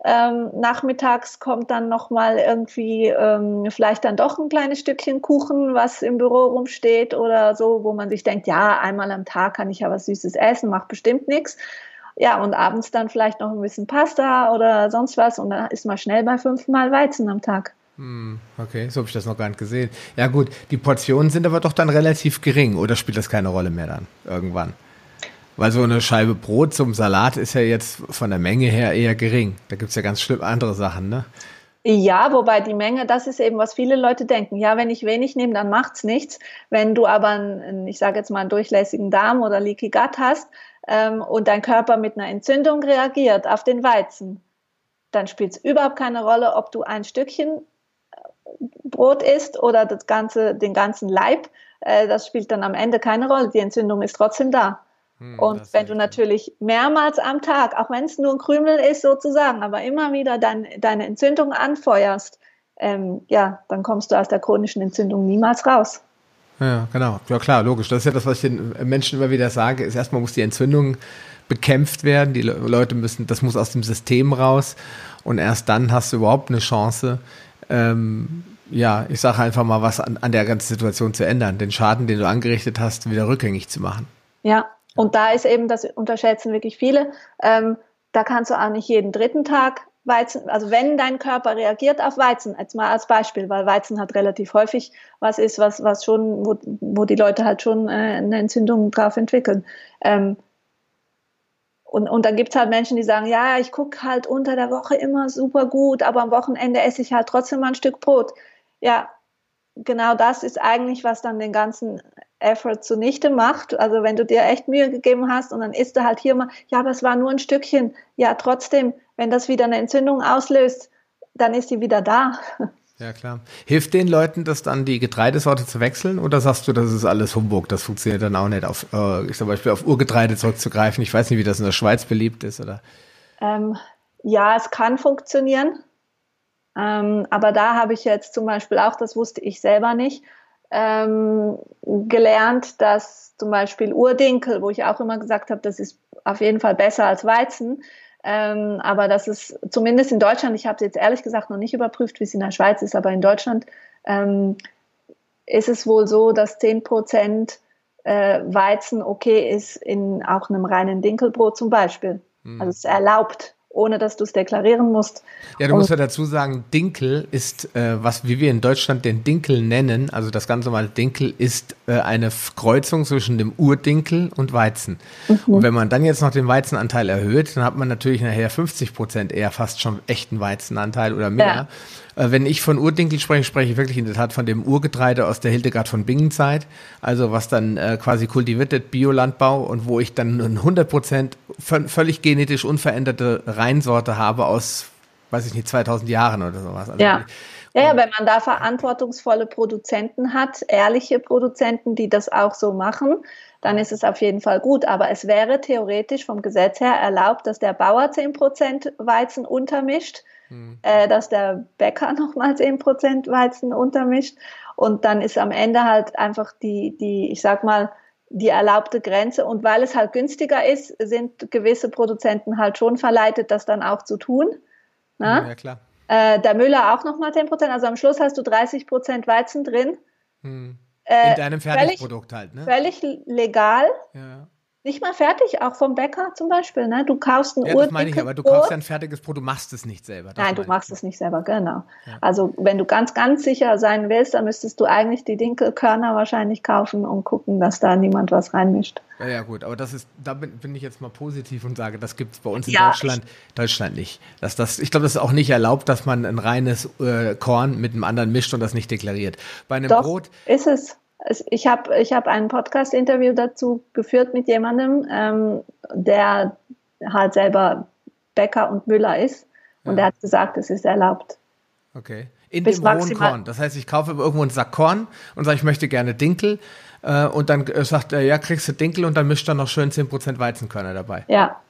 Ähm, nachmittags kommt dann noch mal irgendwie ähm, vielleicht dann doch ein kleines Stückchen Kuchen, was im Büro rumsteht oder so, wo man sich denkt, ja, einmal am Tag kann ich ja was Süßes essen, macht bestimmt nichts. Ja, und abends dann vielleicht noch ein bisschen Pasta oder sonst was und dann ist man schnell bei fünfmal Weizen am Tag. Hm, okay, so habe ich das noch gar nicht gesehen. Ja gut, die Portionen sind aber doch dann relativ gering oder spielt das keine Rolle mehr dann irgendwann? Weil so eine Scheibe Brot zum Salat ist ja jetzt von der Menge her eher gering. Da gibt es ja ganz schlimm andere Sachen, ne? Ja, wobei die Menge, das ist eben, was viele Leute denken. Ja, wenn ich wenig nehme, dann macht's nichts. Wenn du aber, einen, ich sage jetzt mal, einen durchlässigen Darm oder Leaky Gut hast, ähm, und dein Körper mit einer Entzündung reagiert auf den Weizen, dann spielt es überhaupt keine Rolle, ob du ein Stückchen äh, Brot isst oder das ganze, den ganzen Leib. Äh, das spielt dann am Ende keine Rolle. Die Entzündung ist trotzdem da. Hm, und wenn du natürlich mehrmals am Tag, auch wenn es nur ein Krümel ist sozusagen, aber immer wieder dein, deine Entzündung anfeuerst, ähm, ja, dann kommst du aus der chronischen Entzündung niemals raus. Ja, genau. Ja, klar, logisch. Das ist ja das, was ich den Menschen immer wieder sage, ist erstmal muss die Entzündung bekämpft werden. Die Leute müssen, das muss aus dem System raus. Und erst dann hast du überhaupt eine Chance, ähm, ja, ich sage einfach mal, was an, an der ganzen Situation zu ändern, den Schaden, den du angerichtet hast, wieder rückgängig zu machen. Ja, und da ist eben, das unterschätzen wirklich viele, ähm, da kannst du auch nicht jeden dritten Tag Weizen, also wenn dein Körper reagiert auf Weizen, jetzt mal als Beispiel, weil Weizen hat relativ häufig was ist, was, was schon, wo, wo die Leute halt schon äh, eine Entzündung drauf entwickeln. Ähm, und, und dann gibt es halt Menschen, die sagen, ja, ich gucke halt unter der Woche immer super gut, aber am Wochenende esse ich halt trotzdem mal ein Stück Brot. Ja, genau das ist eigentlich, was dann den ganzen Effort zunichte macht. Also wenn du dir echt Mühe gegeben hast und dann isst du halt hier mal, ja, aber es war nur ein Stückchen. Ja, trotzdem, wenn das wieder eine Entzündung auslöst, dann ist sie wieder da. Ja, klar. Hilft den Leuten das dann, die Getreidesorte zu wechseln? Oder sagst du, das ist alles Humbug? Das funktioniert dann auch nicht, auf, äh, ich zum Beispiel auf Urgetreide zurückzugreifen. Ich weiß nicht, wie das in der Schweiz beliebt ist, oder? Ähm, ja, es kann funktionieren. Ähm, aber da habe ich jetzt zum Beispiel auch, das wusste ich selber nicht, ähm, gelernt, dass zum Beispiel Urdinkel, wo ich auch immer gesagt habe, das ist auf jeden Fall besser als Weizen, ähm, aber das ist zumindest in Deutschland, ich habe es jetzt ehrlich gesagt noch nicht überprüft, wie es in der Schweiz ist, aber in Deutschland ähm, ist es wohl so, dass 10 Prozent äh, Weizen okay ist in auch einem reinen Dinkelbrot zum Beispiel. Mhm. Also es ist erlaubt ohne dass du es deklarieren musst. Ja, du musst ja dazu sagen, Dinkel ist, äh, was wie wir in Deutschland den Dinkel nennen, also das ganz normale Dinkel ist äh, eine Kreuzung zwischen dem Urdinkel und Weizen. Mhm. Und wenn man dann jetzt noch den Weizenanteil erhöht, dann hat man natürlich nachher 50 Prozent eher fast schon echten Weizenanteil oder mehr. Ja. Äh, wenn ich von Urdinkel spreche, spreche ich wirklich in der Tat von dem Urgetreide aus der Hildegard von Bingen Zeit, also was dann äh, quasi kultiviert Biolandbau und wo ich dann 100 Prozent völlig genetisch unveränderte Reinsorte habe aus, weiß ich nicht, 2000 Jahren oder sowas. Also ja. Ja, ja, wenn man da verantwortungsvolle Produzenten hat, ehrliche Produzenten, die das auch so machen, dann ist es auf jeden Fall gut. Aber es wäre theoretisch vom Gesetz her erlaubt, dass der Bauer 10% Weizen untermischt mhm. äh, dass der Bäcker nochmal 10% Weizen untermischt. Und dann ist am Ende halt einfach die, die, ich sag mal, die erlaubte Grenze. Und weil es halt günstiger ist, sind gewisse Produzenten halt schon verleitet, das dann auch zu tun. Na? Ja, klar. Äh, der Müller auch nochmal 10% Also am Schluss hast du 30% Weizen drin. Hm. In äh, deinem Fertigprodukt völlig, halt, ne? Völlig legal. Ja nicht mal fertig, auch vom Bäcker zum Beispiel. Ne? Du kaufst ein ja, das meine ich, aber du kaufst ja ein fertiges Brot, du machst es nicht selber. Nein, du machst es nicht selber, genau. Ja. Also wenn du ganz, ganz sicher sein willst, dann müsstest du eigentlich die Dinkelkörner wahrscheinlich kaufen und gucken, dass da niemand was reinmischt. Ja, ja, gut, aber das ist, da bin, bin ich jetzt mal positiv und sage, das gibt es bei uns in ja, Deutschland, Deutschland nicht. Dass das, ich glaube, das ist auch nicht erlaubt, dass man ein reines äh, Korn mit einem anderen mischt und das nicht deklariert. Bei einem Doch, Brot. Ist es ich habe ich hab ein Podcast-Interview dazu geführt mit jemandem, ähm, der halt selber Bäcker und Müller ist. Und ja. der hat gesagt, es ist erlaubt. Okay. In Bis dem rohen Korn. Das heißt, ich kaufe irgendwo einen Sack Korn und sage, ich möchte gerne Dinkel. Äh, und dann äh, sagt er, ja, kriegst du Dinkel und dann mischt er noch schön 10% Weizenkörner dabei. Ja,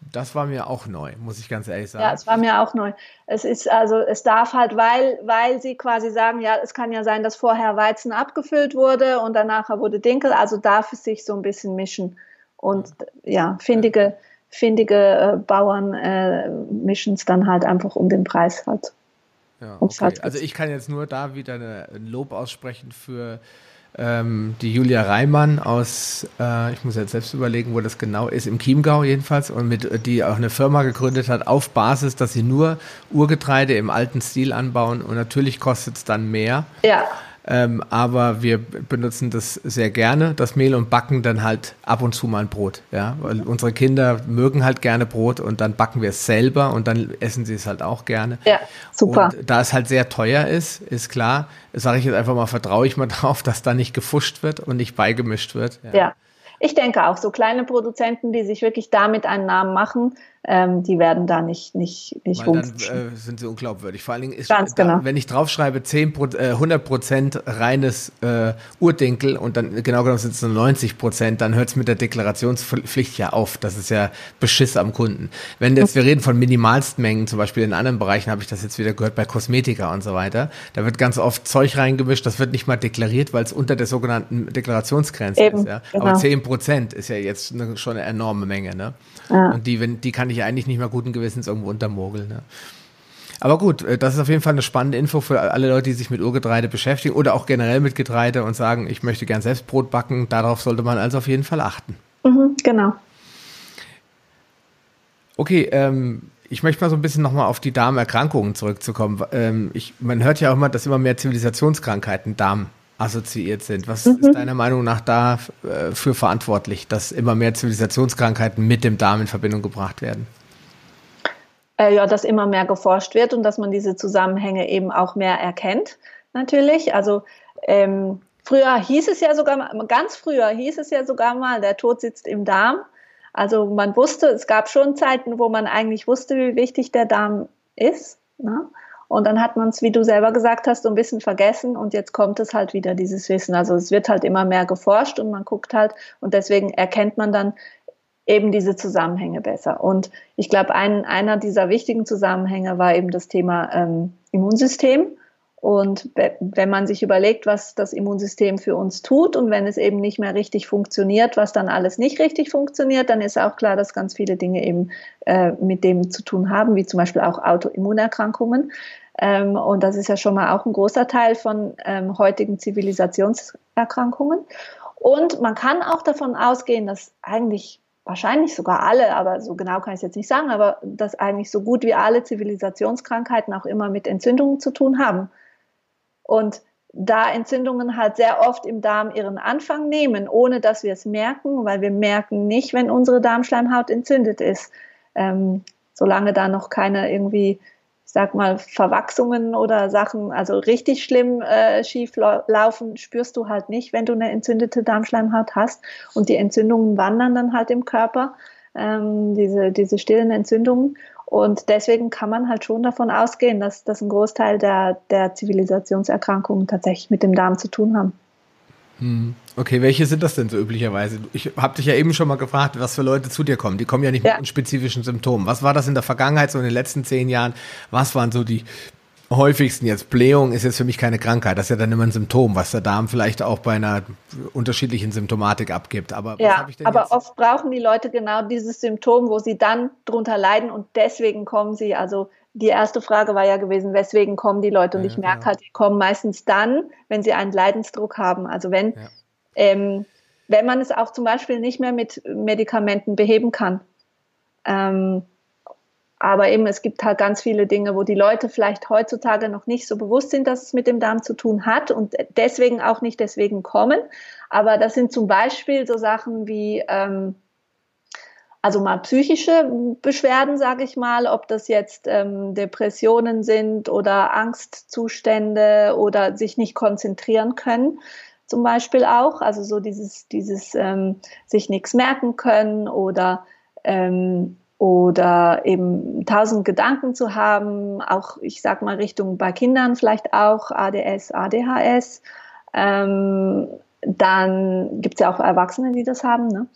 das war mir auch neu, muss ich ganz ehrlich sagen. Ja, es war mir auch neu. Es ist also, es darf halt, weil, weil sie quasi sagen, ja, es kann ja sein, dass vorher Weizen abgefüllt wurde und danach wurde Dinkel, also darf es sich so ein bisschen mischen. Und ja, findige, findige äh, Bauern äh, mischen es dann halt einfach um den Preis halt. Ja, okay. halt also ich kann jetzt nur da wieder ein Lob aussprechen für ähm, die Julia Reimann aus, äh, ich muss jetzt selbst überlegen, wo das genau ist, im Chiemgau jedenfalls, und mit, die auch eine Firma gegründet hat, auf Basis, dass sie nur Urgetreide im alten Stil anbauen und natürlich kostet es dann mehr. Ja. Ähm, aber wir benutzen das sehr gerne, das Mehl, und backen dann halt ab und zu mal ein Brot. Ja? Weil unsere Kinder mögen halt gerne Brot und dann backen wir es selber und dann essen sie es halt auch gerne. Ja, super. Und da es halt sehr teuer ist, ist klar, sage ich jetzt einfach mal, vertraue ich mal drauf, dass da nicht gefuscht wird und nicht beigemischt wird. ja. ja. Ich denke auch, so kleine Produzenten, die sich wirklich damit einen Namen machen, ähm, die werden da nicht, nicht, nicht Weil dann äh, sind sie unglaubwürdig. Vor allen Dingen ist, Ganz da, genau. wenn ich draufschreibe, 10 äh, 100 Prozent reines äh, Urdinkel und dann genau genommen sind es nur 90 Prozent, dann hört es mit der Deklarationspflicht ja auf. Das ist ja Beschiss am Kunden. Wenn jetzt, wir reden von Minimalstmengen, zum Beispiel in anderen Bereichen habe ich das jetzt wieder gehört, bei Kosmetika und so weiter, da wird ganz oft Zeug reingemischt, das wird nicht mal deklariert, weil es unter der sogenannten Deklarationsgrenze Eben, ist. Ja? Genau. Aber 10 Prozent ist ja jetzt eine, schon eine enorme Menge. Ne? Ja. Und die, wenn, die kann ich eigentlich nicht mehr guten Gewissens irgendwo untermogeln. Ne? Aber gut, äh, das ist auf jeden Fall eine spannende Info für alle Leute, die sich mit Urgetreide beschäftigen oder auch generell mit Getreide und sagen, ich möchte gern selbst Brot backen. Darauf sollte man also auf jeden Fall achten. Mhm, genau. Okay, ähm, ich möchte mal so ein bisschen nochmal auf die Darmerkrankungen zurückzukommen. Ähm, ich, man hört ja auch immer, dass immer mehr Zivilisationskrankheiten Darm assoziiert sind. Was mhm. ist deiner Meinung nach dafür äh, verantwortlich, dass immer mehr Zivilisationskrankheiten mit dem Darm in Verbindung gebracht werden? Äh, ja, dass immer mehr geforscht wird und dass man diese Zusammenhänge eben auch mehr erkennt, natürlich. Also ähm, früher hieß es ja sogar, ganz früher hieß es ja sogar mal, der Tod sitzt im Darm. Also man wusste, es gab schon Zeiten, wo man eigentlich wusste, wie wichtig der Darm ist. Ne? Und dann hat man es, wie du selber gesagt hast, so ein bisschen vergessen und jetzt kommt es halt wieder, dieses Wissen. Also es wird halt immer mehr geforscht und man guckt halt und deswegen erkennt man dann eben diese Zusammenhänge besser. Und ich glaube, ein, einer dieser wichtigen Zusammenhänge war eben das Thema ähm, Immunsystem. Und wenn man sich überlegt, was das Immunsystem für uns tut und wenn es eben nicht mehr richtig funktioniert, was dann alles nicht richtig funktioniert, dann ist auch klar, dass ganz viele Dinge eben äh, mit dem zu tun haben, wie zum Beispiel auch Autoimmunerkrankungen. Ähm, und das ist ja schon mal auch ein großer Teil von ähm, heutigen Zivilisationserkrankungen. Und man kann auch davon ausgehen, dass eigentlich wahrscheinlich sogar alle, aber so genau kann ich es jetzt nicht sagen, aber dass eigentlich so gut wie alle Zivilisationskrankheiten auch immer mit Entzündungen zu tun haben. Und da Entzündungen halt sehr oft im Darm ihren Anfang nehmen, ohne dass wir es merken, weil wir merken nicht, wenn unsere Darmschleimhaut entzündet ist. Ähm, solange da noch keine irgendwie, ich sag mal, Verwachsungen oder Sachen, also richtig schlimm äh, schief laufen, spürst du halt nicht, wenn du eine entzündete Darmschleimhaut hast. Und die Entzündungen wandern dann halt im Körper, ähm, diese, diese stillen Entzündungen. Und deswegen kann man halt schon davon ausgehen, dass, dass ein Großteil der, der Zivilisationserkrankungen tatsächlich mit dem Darm zu tun haben. Hm. Okay, welche sind das denn so üblicherweise? Ich habe dich ja eben schon mal gefragt, was für Leute zu dir kommen. Die kommen ja nicht ja. mit spezifischen Symptomen. Was war das in der Vergangenheit, so in den letzten zehn Jahren? Was waren so die häufigsten jetzt Blähung ist jetzt für mich keine Krankheit. Das ist ja dann immer ein Symptom, was der Darm vielleicht auch bei einer unterschiedlichen Symptomatik abgibt. Aber ja, aber jetzt? oft brauchen die Leute genau dieses Symptom, wo sie dann drunter leiden und deswegen kommen sie. Also die erste Frage war ja gewesen, weswegen kommen die Leute? Und ja, ich merke genau. halt, die kommen meistens dann, wenn sie einen Leidensdruck haben. Also wenn ja. ähm, wenn man es auch zum Beispiel nicht mehr mit Medikamenten beheben kann. Ähm, aber eben, es gibt halt ganz viele Dinge, wo die Leute vielleicht heutzutage noch nicht so bewusst sind, dass es mit dem Darm zu tun hat und deswegen auch nicht deswegen kommen. Aber das sind zum Beispiel so Sachen wie, ähm, also mal psychische Beschwerden, sage ich mal, ob das jetzt ähm, Depressionen sind oder Angstzustände oder sich nicht konzentrieren können zum Beispiel auch. Also so dieses, dieses ähm, sich nichts merken können oder ähm, oder eben tausend Gedanken zu haben, auch ich sag mal Richtung bei Kindern vielleicht auch ADS, ADHS. Ähm, dann gibt es ja auch Erwachsene, die das haben. Ne?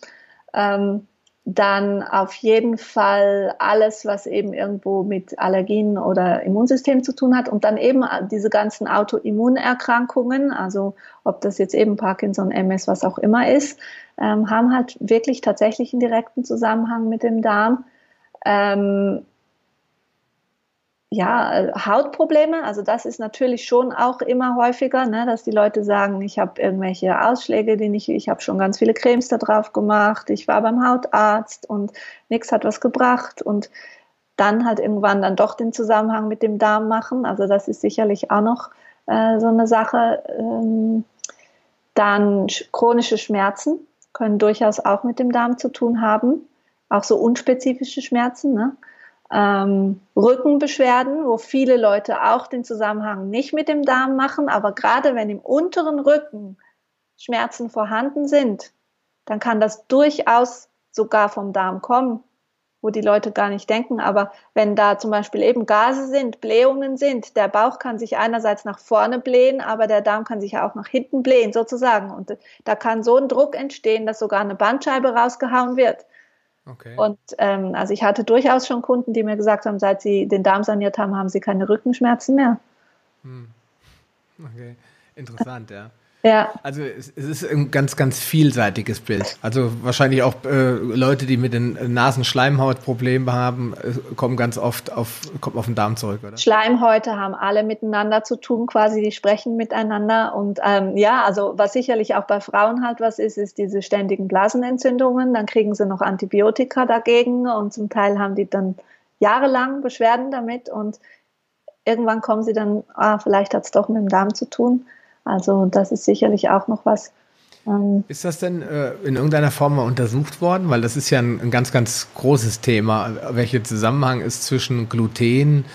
Dann auf jeden Fall alles, was eben irgendwo mit Allergien oder Immunsystem zu tun hat und dann eben diese ganzen Autoimmunerkrankungen, also ob das jetzt eben Parkinson, MS, was auch immer ist, ähm, haben halt wirklich tatsächlich einen direkten Zusammenhang mit dem Darm. Ähm, ja, äh, Hautprobleme, also das ist natürlich schon auch immer häufiger, ne, dass die Leute sagen, ich habe irgendwelche Ausschläge, die nicht, ich habe schon ganz viele Cremes da drauf gemacht, ich war beim Hautarzt und nichts hat was gebracht und dann halt irgendwann dann doch den Zusammenhang mit dem Darm machen. Also das ist sicherlich auch noch äh, so eine Sache. Ähm, dann chronische Schmerzen können durchaus auch mit dem Darm zu tun haben, auch so unspezifische Schmerzen. Ne? Ähm, Rückenbeschwerden, wo viele Leute auch den Zusammenhang nicht mit dem Darm machen, aber gerade wenn im unteren Rücken Schmerzen vorhanden sind, dann kann das durchaus sogar vom Darm kommen, wo die Leute gar nicht denken. Aber wenn da zum Beispiel eben Gase sind, Blähungen sind, der Bauch kann sich einerseits nach vorne blähen, aber der Darm kann sich auch nach hinten blähen, sozusagen. Und da kann so ein Druck entstehen, dass sogar eine Bandscheibe rausgehauen wird. Okay. Und ähm, also ich hatte durchaus schon Kunden, die mir gesagt haben, seit sie den Darm saniert haben, haben sie keine Rückenschmerzen mehr. Hm. Okay, interessant, ja. Ja. Also es, es, ist ein ganz, ganz vielseitiges Bild. Also wahrscheinlich auch äh, Leute, die mit den Nasenschleimhautproblemen haben, äh, kommen ganz oft auf, kommen auf den Darm zurück, oder? Schleimhäute haben alle miteinander zu tun, quasi, die sprechen miteinander. Und ähm, ja, also was sicherlich auch bei Frauen halt was ist, ist diese ständigen Blasenentzündungen. Dann kriegen sie noch Antibiotika dagegen und zum Teil haben die dann jahrelang Beschwerden damit und irgendwann kommen sie dann, ah, vielleicht hat es doch mit dem Darm zu tun. Also das ist sicherlich auch noch was. Ähm, ist das denn äh, in irgendeiner Form mal untersucht worden? Weil das ist ja ein, ein ganz, ganz großes Thema. Welcher Zusammenhang ist zwischen Gluten,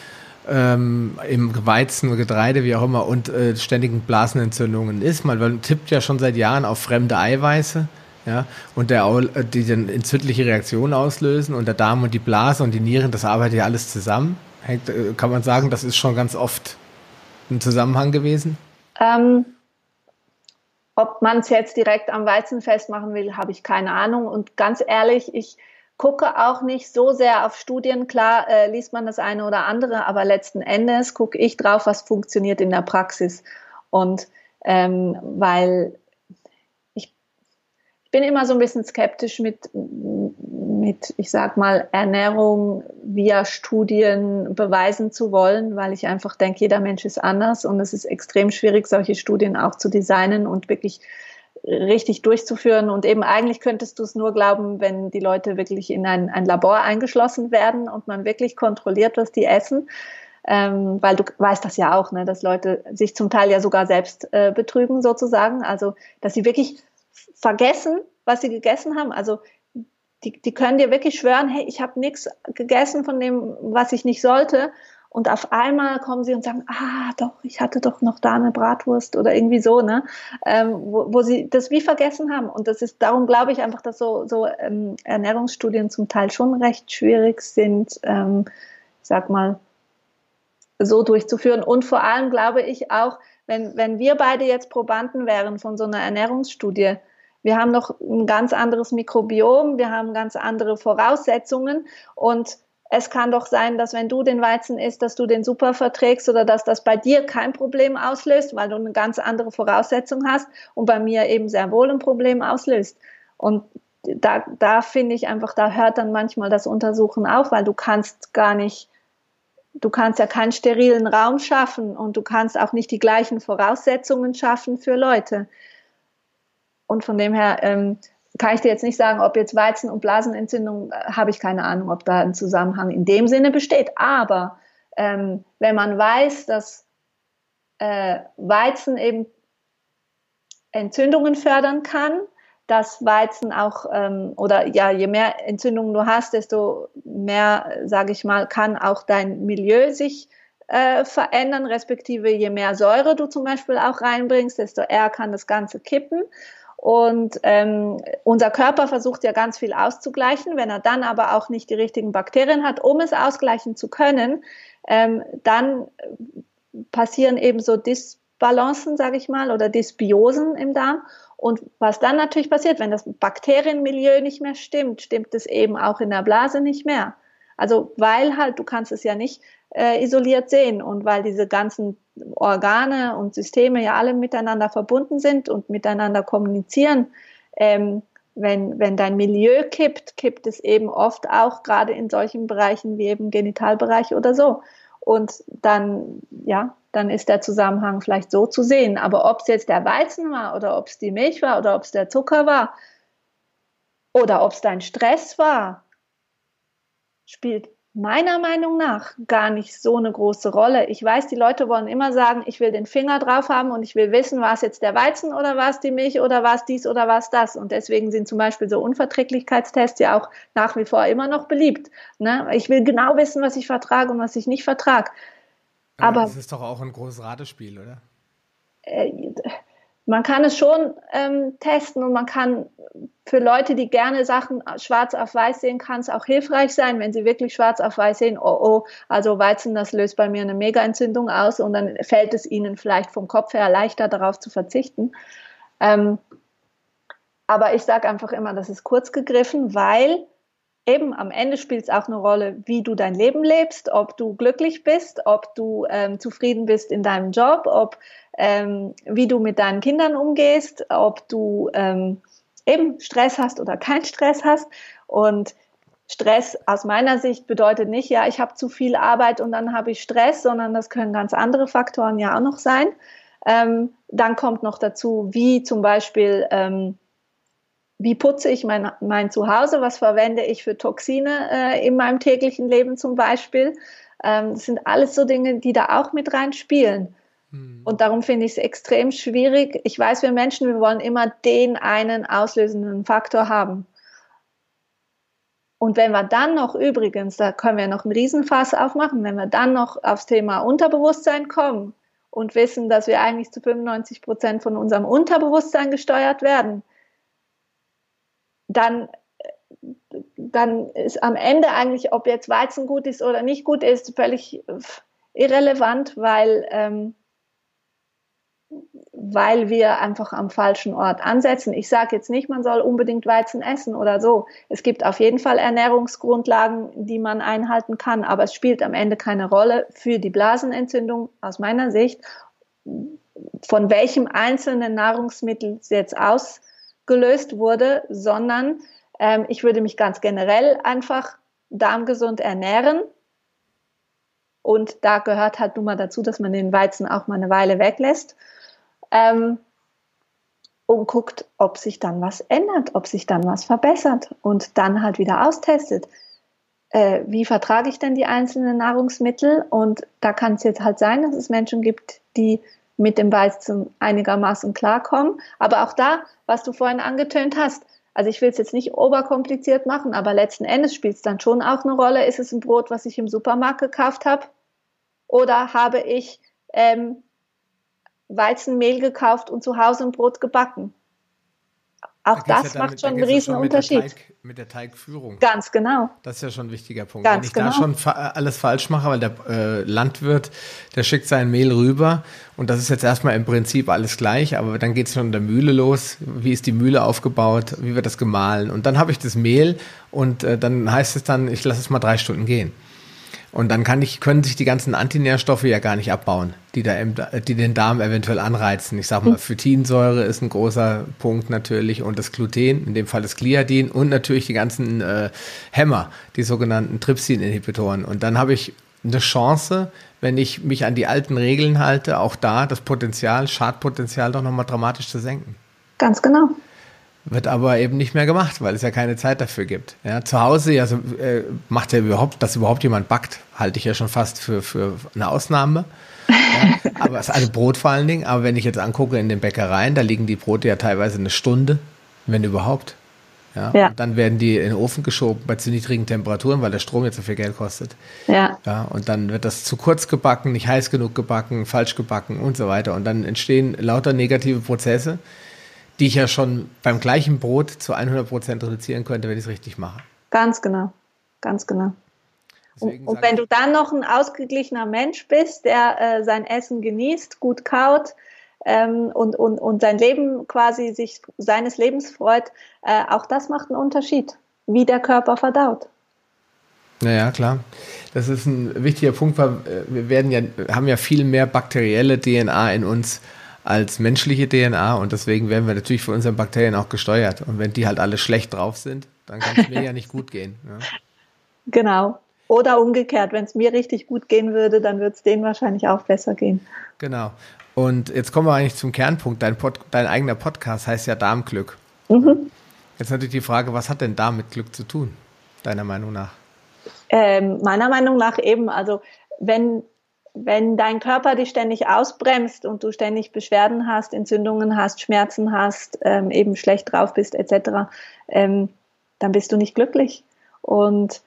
ähm, im Weizen, Getreide, wie auch immer, und äh, ständigen Blasenentzündungen ist? Man tippt ja schon seit Jahren auf fremde Eiweiße. Ja, und der, äh, die dann entzündliche Reaktionen auslösen und der Darm und die Blase und die Nieren, das arbeitet ja alles zusammen. Hängt, äh, kann man sagen, das ist schon ganz oft ein Zusammenhang gewesen? Ähm, ob man es jetzt direkt am Weizen festmachen will, habe ich keine Ahnung. Und ganz ehrlich, ich gucke auch nicht so sehr auf Studien. Klar äh, liest man das eine oder andere, aber letzten Endes gucke ich drauf, was funktioniert in der Praxis. Und ähm, weil ich, ich bin immer so ein bisschen skeptisch mit, mit, ich sag mal, Ernährung via Studien beweisen zu wollen, weil ich einfach denke, jeder Mensch ist anders und es ist extrem schwierig, solche Studien auch zu designen und wirklich richtig durchzuführen. Und eben eigentlich könntest du es nur glauben, wenn die Leute wirklich in ein, ein Labor eingeschlossen werden und man wirklich kontrolliert, was die essen. Ähm, weil du weißt das ja auch, ne, dass Leute sich zum Teil ja sogar selbst äh, betrügen sozusagen. Also, dass sie wirklich vergessen, was sie gegessen haben. Also die, die können dir wirklich schwören, hey, ich habe nichts gegessen von dem, was ich nicht sollte. Und auf einmal kommen sie und sagen, ah, doch, ich hatte doch noch da eine Bratwurst oder irgendwie so, ne? Ähm, wo, wo sie das wie vergessen haben. Und das ist, darum glaube ich einfach, dass so, so ähm, Ernährungsstudien zum Teil schon recht schwierig sind, ähm, ich sag mal, so durchzuführen. Und vor allem glaube ich auch, wenn, wenn wir beide jetzt Probanden wären von so einer Ernährungsstudie, wir haben noch ein ganz anderes Mikrobiom, wir haben ganz andere Voraussetzungen und es kann doch sein, dass wenn du den Weizen isst, dass du den super verträgst oder dass das bei dir kein Problem auslöst, weil du eine ganz andere Voraussetzung hast und bei mir eben sehr wohl ein Problem auslöst. Und da, da finde ich einfach, da hört dann manchmal das Untersuchen auf, weil du kannst gar nicht, du kannst ja keinen sterilen Raum schaffen und du kannst auch nicht die gleichen Voraussetzungen schaffen für Leute. Und von dem her ähm, kann ich dir jetzt nicht sagen, ob jetzt Weizen und Blasenentzündung, äh, habe ich keine Ahnung, ob da ein Zusammenhang in dem Sinne besteht. Aber ähm, wenn man weiß, dass äh, Weizen eben Entzündungen fördern kann, dass Weizen auch ähm, oder ja, je mehr Entzündungen du hast, desto mehr, sage ich mal, kann auch dein Milieu sich äh, verändern, respektive je mehr Säure du zum Beispiel auch reinbringst, desto eher kann das Ganze kippen. Und ähm, unser Körper versucht ja ganz viel auszugleichen. Wenn er dann aber auch nicht die richtigen Bakterien hat, um es ausgleichen zu können, ähm, dann passieren eben so Disbalancen, sage ich mal, oder Dysbiosen im Darm. Und was dann natürlich passiert, wenn das Bakterienmilieu nicht mehr stimmt, stimmt es eben auch in der Blase nicht mehr. Also weil halt, du kannst es ja nicht äh, isoliert sehen und weil diese ganzen Organe und Systeme ja alle miteinander verbunden sind und miteinander kommunizieren, ähm, wenn, wenn dein Milieu kippt, kippt es eben oft auch gerade in solchen Bereichen wie eben Genitalbereich oder so. Und dann, ja, dann ist der Zusammenhang vielleicht so zu sehen. Aber ob es jetzt der Weizen war oder ob es die Milch war oder ob es der Zucker war oder ob es dein Stress war, spielt meiner Meinung nach gar nicht so eine große Rolle. Ich weiß, die Leute wollen immer sagen, ich will den Finger drauf haben und ich will wissen, war es jetzt der Weizen oder war es die Milch oder war es dies oder war es das. Und deswegen sind zum Beispiel so Unverträglichkeitstests ja auch nach wie vor immer noch beliebt. Ne? Ich will genau wissen, was ich vertrage und was ich nicht vertrage. Aber, Aber das ist doch auch ein großes Ratespiel, oder? Äh, man kann es schon ähm, testen und man kann für Leute, die gerne Sachen schwarz auf weiß sehen, kann es auch hilfreich sein, wenn sie wirklich schwarz auf weiß sehen, oh oh, also Weizen, das löst bei mir eine Mega-Entzündung aus und dann fällt es ihnen vielleicht vom Kopf her leichter, darauf zu verzichten. Ähm, aber ich sage einfach immer, das ist kurz gegriffen, weil eben am Ende spielt es auch eine Rolle, wie du dein Leben lebst, ob du glücklich bist, ob du ähm, zufrieden bist in deinem Job, ob ähm, wie du mit deinen Kindern umgehst, ob du ähm, eben Stress hast oder keinen Stress hast. Und Stress aus meiner Sicht bedeutet nicht, ja, ich habe zu viel Arbeit und dann habe ich Stress, sondern das können ganz andere Faktoren ja auch noch sein. Ähm, dann kommt noch dazu, wie zum Beispiel, ähm, wie putze ich mein, mein Zuhause, was verwende ich für Toxine äh, in meinem täglichen Leben zum Beispiel. Ähm, das sind alles so Dinge, die da auch mit rein spielen. Mhm. Und darum finde ich es extrem schwierig. Ich weiß, wir Menschen, wir wollen immer den einen auslösenden Faktor haben. Und wenn wir dann noch übrigens, da können wir noch einen Riesenfass aufmachen, wenn wir dann noch aufs Thema Unterbewusstsein kommen und wissen, dass wir eigentlich zu 95 Prozent von unserem Unterbewusstsein gesteuert werden, dann, dann ist am Ende eigentlich, ob jetzt Weizen gut ist oder nicht gut ist, völlig irrelevant, weil ähm, weil wir einfach am falschen Ort ansetzen. Ich sage jetzt nicht, man soll unbedingt Weizen essen oder so. Es gibt auf jeden Fall Ernährungsgrundlagen, die man einhalten kann, aber es spielt am Ende keine Rolle für die Blasenentzündung aus meiner Sicht, von welchem einzelnen Nahrungsmittel es jetzt ausgelöst wurde, sondern ähm, ich würde mich ganz generell einfach darmgesund ernähren. Und da gehört halt nun mal dazu, dass man den Weizen auch mal eine Weile weglässt ähm, und guckt, ob sich dann was ändert, ob sich dann was verbessert und dann halt wieder austestet. Äh, wie vertrage ich denn die einzelnen Nahrungsmittel? Und da kann es jetzt halt sein, dass es Menschen gibt, die mit dem Weizen einigermaßen klarkommen. Aber auch da, was du vorhin angetönt hast, also ich will es jetzt nicht oberkompliziert machen, aber letzten Endes spielt es dann schon auch eine Rolle. Ist es ein Brot, was ich im Supermarkt gekauft habe? Oder habe ich ähm, Weizenmehl gekauft und zu Hause ein Brot gebacken. Auch da das ja macht schon einen riesen schon Unterschied. Mit der, Teig, mit der, Teigführung. Ganz genau. Das ist ja schon ein wichtiger Punkt. Ganz Wenn ich genau. da schon alles falsch mache, weil der äh, Landwirt, der schickt sein Mehl rüber und das ist jetzt erstmal im Prinzip alles gleich, aber dann geht es schon in der Mühle los. Wie ist die Mühle aufgebaut? Wie wird das gemahlen? Und dann habe ich das Mehl und äh, dann heißt es dann, ich lasse es mal drei Stunden gehen. Und dann kann ich, können sich die ganzen Antinährstoffe ja gar nicht abbauen, die da im, die den Darm eventuell anreizen. Ich sag mal, hm. Phytinsäure ist ein großer Punkt natürlich und das Gluten, in dem Fall das Gliadin und natürlich die ganzen äh, Hämmer, die sogenannten Trypsin-Inhibitoren. Und dann habe ich eine Chance, wenn ich mich an die alten Regeln halte, auch da das Potenzial, Schadpotenzial doch nochmal dramatisch zu senken. Ganz genau. Wird aber eben nicht mehr gemacht, weil es ja keine Zeit dafür gibt. Ja, zu Hause also, äh, macht ja überhaupt, dass überhaupt jemand backt, halte ich ja schon fast für, für eine Ausnahme. Ja, aber also Brot vor allen Dingen. Aber wenn ich jetzt angucke in den Bäckereien, da liegen die Brote ja teilweise eine Stunde, wenn überhaupt. Ja, ja. Dann werden die in den Ofen geschoben bei zu niedrigen Temperaturen, weil der Strom jetzt so viel Geld kostet. Ja. ja. Und dann wird das zu kurz gebacken, nicht heiß genug gebacken, falsch gebacken und so weiter. Und dann entstehen lauter negative Prozesse, die ich ja schon beim gleichen Brot zu 100 Prozent reduzieren könnte, wenn ich es richtig mache. Ganz genau, ganz genau. Und, und, wenn du dann noch ein ausgeglichener Mensch bist, der äh, sein Essen genießt, gut kaut, ähm, und, und, und sein Leben quasi sich seines Lebens freut, äh, auch das macht einen Unterschied, wie der Körper verdaut. Naja, klar. Das ist ein wichtiger Punkt, weil äh, wir werden ja, haben ja viel mehr bakterielle DNA in uns als menschliche DNA und deswegen werden wir natürlich von unseren Bakterien auch gesteuert. Und wenn die halt alle schlecht drauf sind, dann kann es mir ja nicht gut gehen. Ja. Genau. Oder umgekehrt, wenn es mir richtig gut gehen würde, dann würde es denen wahrscheinlich auch besser gehen. Genau. Und jetzt kommen wir eigentlich zum Kernpunkt. Dein, Pod, dein eigener Podcast heißt ja Darmglück. Mhm. Jetzt natürlich die Frage, was hat denn da mit Glück zu tun, deiner Meinung nach? Ähm, meiner Meinung nach eben, also wenn, wenn dein Körper dich ständig ausbremst und du ständig Beschwerden hast, Entzündungen hast, Schmerzen hast, ähm, eben schlecht drauf bist etc., ähm, dann bist du nicht glücklich. Und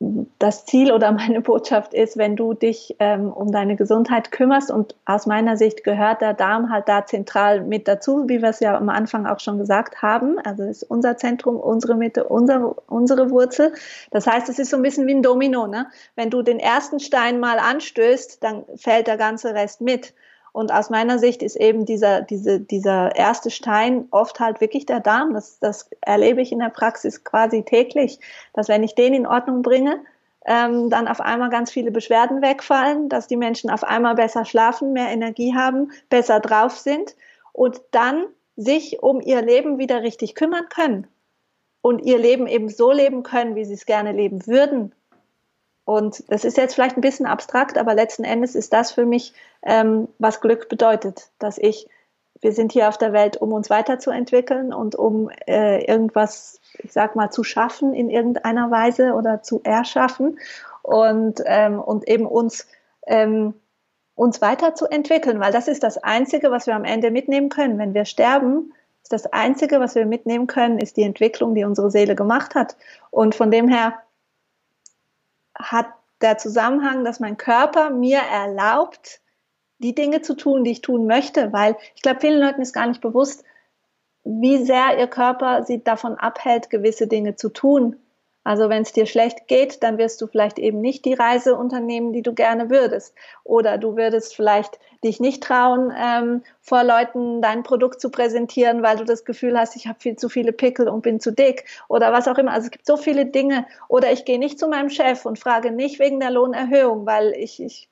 das Ziel oder meine Botschaft ist, wenn du dich ähm, um deine Gesundheit kümmerst und aus meiner Sicht gehört der Darm halt da zentral mit dazu, wie wir es ja am Anfang auch schon gesagt haben. Also ist unser Zentrum, unsere Mitte, unser, unsere Wurzel. Das heißt, es ist so ein bisschen wie ein Domino. Ne? Wenn du den ersten Stein mal anstößt, dann fällt der ganze Rest mit. Und aus meiner Sicht ist eben dieser, diese, dieser erste Stein oft halt wirklich der Darm. Das, das erlebe ich in der Praxis quasi täglich, dass wenn ich den in Ordnung bringe, ähm, dann auf einmal ganz viele Beschwerden wegfallen, dass die Menschen auf einmal besser schlafen, mehr Energie haben, besser drauf sind und dann sich um ihr Leben wieder richtig kümmern können und ihr Leben eben so leben können, wie sie es gerne leben würden und das ist jetzt vielleicht ein bisschen abstrakt, aber letzten Endes ist das für mich, ähm, was Glück bedeutet, dass ich, wir sind hier auf der Welt, um uns weiterzuentwickeln und um äh, irgendwas, ich sag mal, zu schaffen in irgendeiner Weise oder zu erschaffen und, ähm, und eben uns, ähm, uns weiterzuentwickeln, weil das ist das Einzige, was wir am Ende mitnehmen können. Wenn wir sterben, ist das Einzige, was wir mitnehmen können, ist die Entwicklung, die unsere Seele gemacht hat. Und von dem her, hat der Zusammenhang, dass mein Körper mir erlaubt, die Dinge zu tun, die ich tun möchte, weil ich glaube, vielen Leuten ist gar nicht bewusst, wie sehr ihr Körper sie davon abhält, gewisse Dinge zu tun. Also wenn es dir schlecht geht, dann wirst du vielleicht eben nicht die Reise unternehmen, die du gerne würdest. Oder du würdest vielleicht dich nicht trauen, ähm, vor Leuten dein Produkt zu präsentieren, weil du das Gefühl hast, ich habe viel zu viele Pickel und bin zu dick. Oder was auch immer. Also es gibt so viele Dinge. Oder ich gehe nicht zu meinem Chef und frage nicht wegen der Lohnerhöhung, weil ich, ich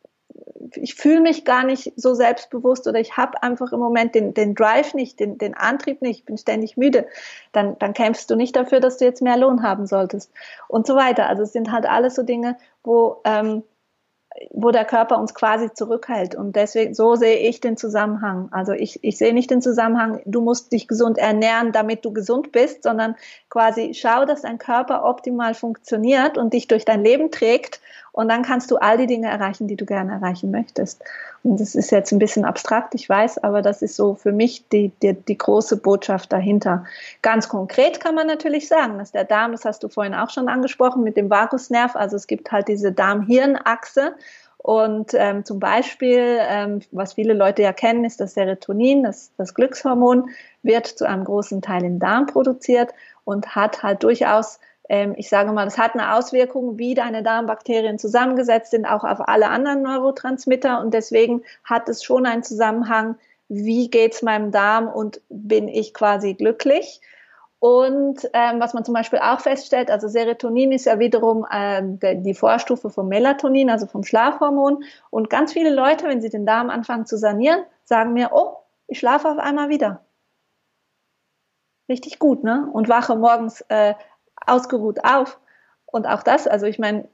ich fühle mich gar nicht so selbstbewusst oder ich habe einfach im Moment den, den Drive nicht, den, den Antrieb nicht, bin ständig müde, dann, dann kämpfst du nicht dafür, dass du jetzt mehr Lohn haben solltest und so weiter. Also es sind halt alles so Dinge, wo, ähm, wo der Körper uns quasi zurückhält. Und deswegen, so sehe ich den Zusammenhang. Also ich, ich sehe nicht den Zusammenhang, du musst dich gesund ernähren, damit du gesund bist, sondern quasi schau, dass dein Körper optimal funktioniert und dich durch dein Leben trägt und dann kannst du all die Dinge erreichen, die du gerne erreichen möchtest. Und das ist jetzt ein bisschen abstrakt, ich weiß, aber das ist so für mich die, die, die große Botschaft dahinter. Ganz konkret kann man natürlich sagen, dass der Darm, das hast du vorhin auch schon angesprochen, mit dem Vagusnerv, also es gibt halt diese Darm-Hirn-Achse. Und ähm, zum Beispiel, ähm, was viele Leute ja kennen, ist das Serotonin, das, das Glückshormon, wird zu einem großen Teil im Darm produziert und hat halt durchaus ich sage mal, das hat eine Auswirkung, wie deine Darmbakterien zusammengesetzt sind, auch auf alle anderen Neurotransmitter. Und deswegen hat es schon einen Zusammenhang, wie geht's meinem Darm und bin ich quasi glücklich. Und ähm, was man zum Beispiel auch feststellt, also Serotonin ist ja wiederum äh, die Vorstufe vom Melatonin, also vom Schlafhormon. Und ganz viele Leute, wenn sie den Darm anfangen zu sanieren, sagen mir, oh, ich schlafe auf einmal wieder. Richtig gut, ne? Und wache morgens äh, ausgeruht auf. Und auch das, also ich meine,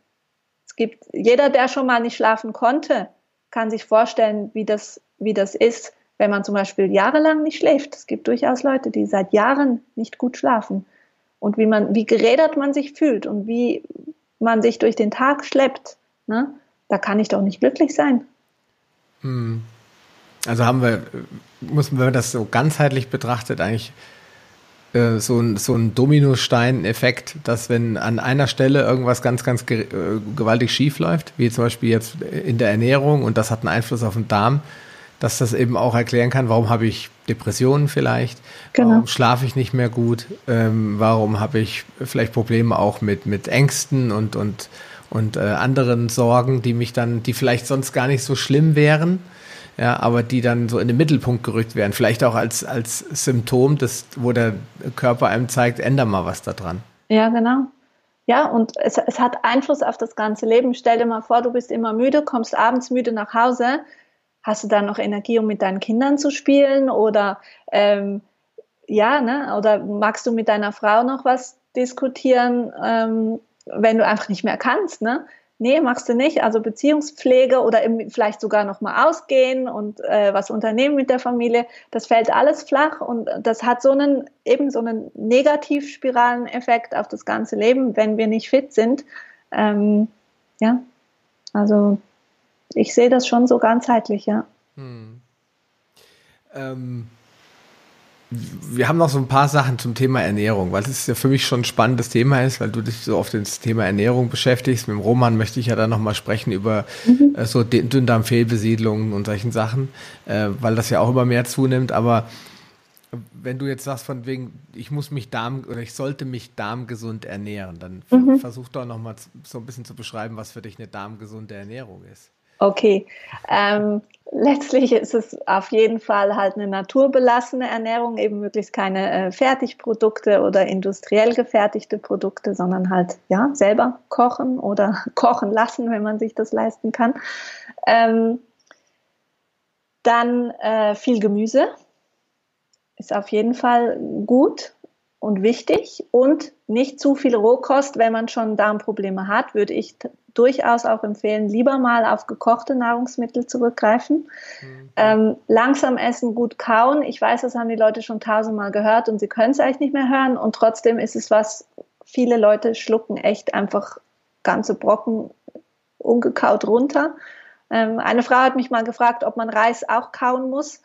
es gibt jeder, der schon mal nicht schlafen konnte, kann sich vorstellen, wie das, wie das ist, wenn man zum Beispiel jahrelang nicht schläft. Es gibt durchaus Leute, die seit Jahren nicht gut schlafen. Und wie man, wie gerädert man sich fühlt und wie man sich durch den Tag schleppt, ne? da kann ich doch nicht glücklich sein. Hm. Also haben wir, wenn man das so ganzheitlich betrachtet, eigentlich äh, so ein, so ein Dominostein-Effekt, dass wenn an einer Stelle irgendwas ganz, ganz ge äh, gewaltig schief läuft, wie zum Beispiel jetzt in der Ernährung und das hat einen Einfluss auf den Darm, dass das eben auch erklären kann, warum habe ich Depressionen vielleicht, genau. warum schlafe ich nicht mehr gut, ähm, warum habe ich vielleicht Probleme auch mit, mit Ängsten und, und, und äh, anderen Sorgen, die mich dann, die vielleicht sonst gar nicht so schlimm wären ja, aber die dann so in den Mittelpunkt gerückt werden. Vielleicht auch als, als Symptom, des, wo der Körper einem zeigt, änder mal was da dran. Ja, genau. Ja, und es, es hat Einfluss auf das ganze Leben. Stell dir mal vor, du bist immer müde, kommst abends müde nach Hause. Hast du dann noch Energie, um mit deinen Kindern zu spielen? Oder ähm, ja, ne? Oder magst du mit deiner Frau noch was diskutieren, ähm, wenn du einfach nicht mehr kannst, ne? Nee, machst du nicht. Also Beziehungspflege oder eben vielleicht sogar noch mal ausgehen und äh, was unternehmen mit der Familie, das fällt alles flach und das hat so einen eben so einen Negativspiraleneffekt auf das ganze Leben, wenn wir nicht fit sind. Ähm, ja, also ich sehe das schon so ganzheitlich, ja. Hm. Ähm wir haben noch so ein paar Sachen zum Thema Ernährung, weil es ja für mich schon ein spannendes Thema ist, weil du dich so oft das Thema Ernährung beschäftigst. Mit dem Roman möchte ich ja dann nochmal sprechen über mhm. äh, so Dünndarmfehlbesiedlungen und solchen Sachen, äh, weil das ja auch immer mehr zunimmt. Aber wenn du jetzt sagst von wegen, ich muss mich Darm oder ich sollte mich darmgesund ernähren, dann mhm. versuch doch nochmal so ein bisschen zu beschreiben, was für dich eine darmgesunde Ernährung ist. Okay, ähm, letztlich ist es auf jeden Fall halt eine naturbelassene Ernährung, eben möglichst keine äh, Fertigprodukte oder industriell gefertigte Produkte, sondern halt ja selber kochen oder kochen lassen, wenn man sich das leisten kann. Ähm, dann äh, viel Gemüse ist auf jeden Fall gut und wichtig und nicht zu viel Rohkost, wenn man schon Darmprobleme hat, würde ich durchaus auch empfehlen, lieber mal auf gekochte Nahrungsmittel zurückgreifen. Mhm. Ähm, langsam essen, gut kauen. Ich weiß, das haben die Leute schon tausendmal gehört und sie können es eigentlich nicht mehr hören. Und trotzdem ist es was, viele Leute schlucken echt einfach ganze Brocken ungekaut runter. Ähm, eine Frau hat mich mal gefragt, ob man Reis auch kauen muss.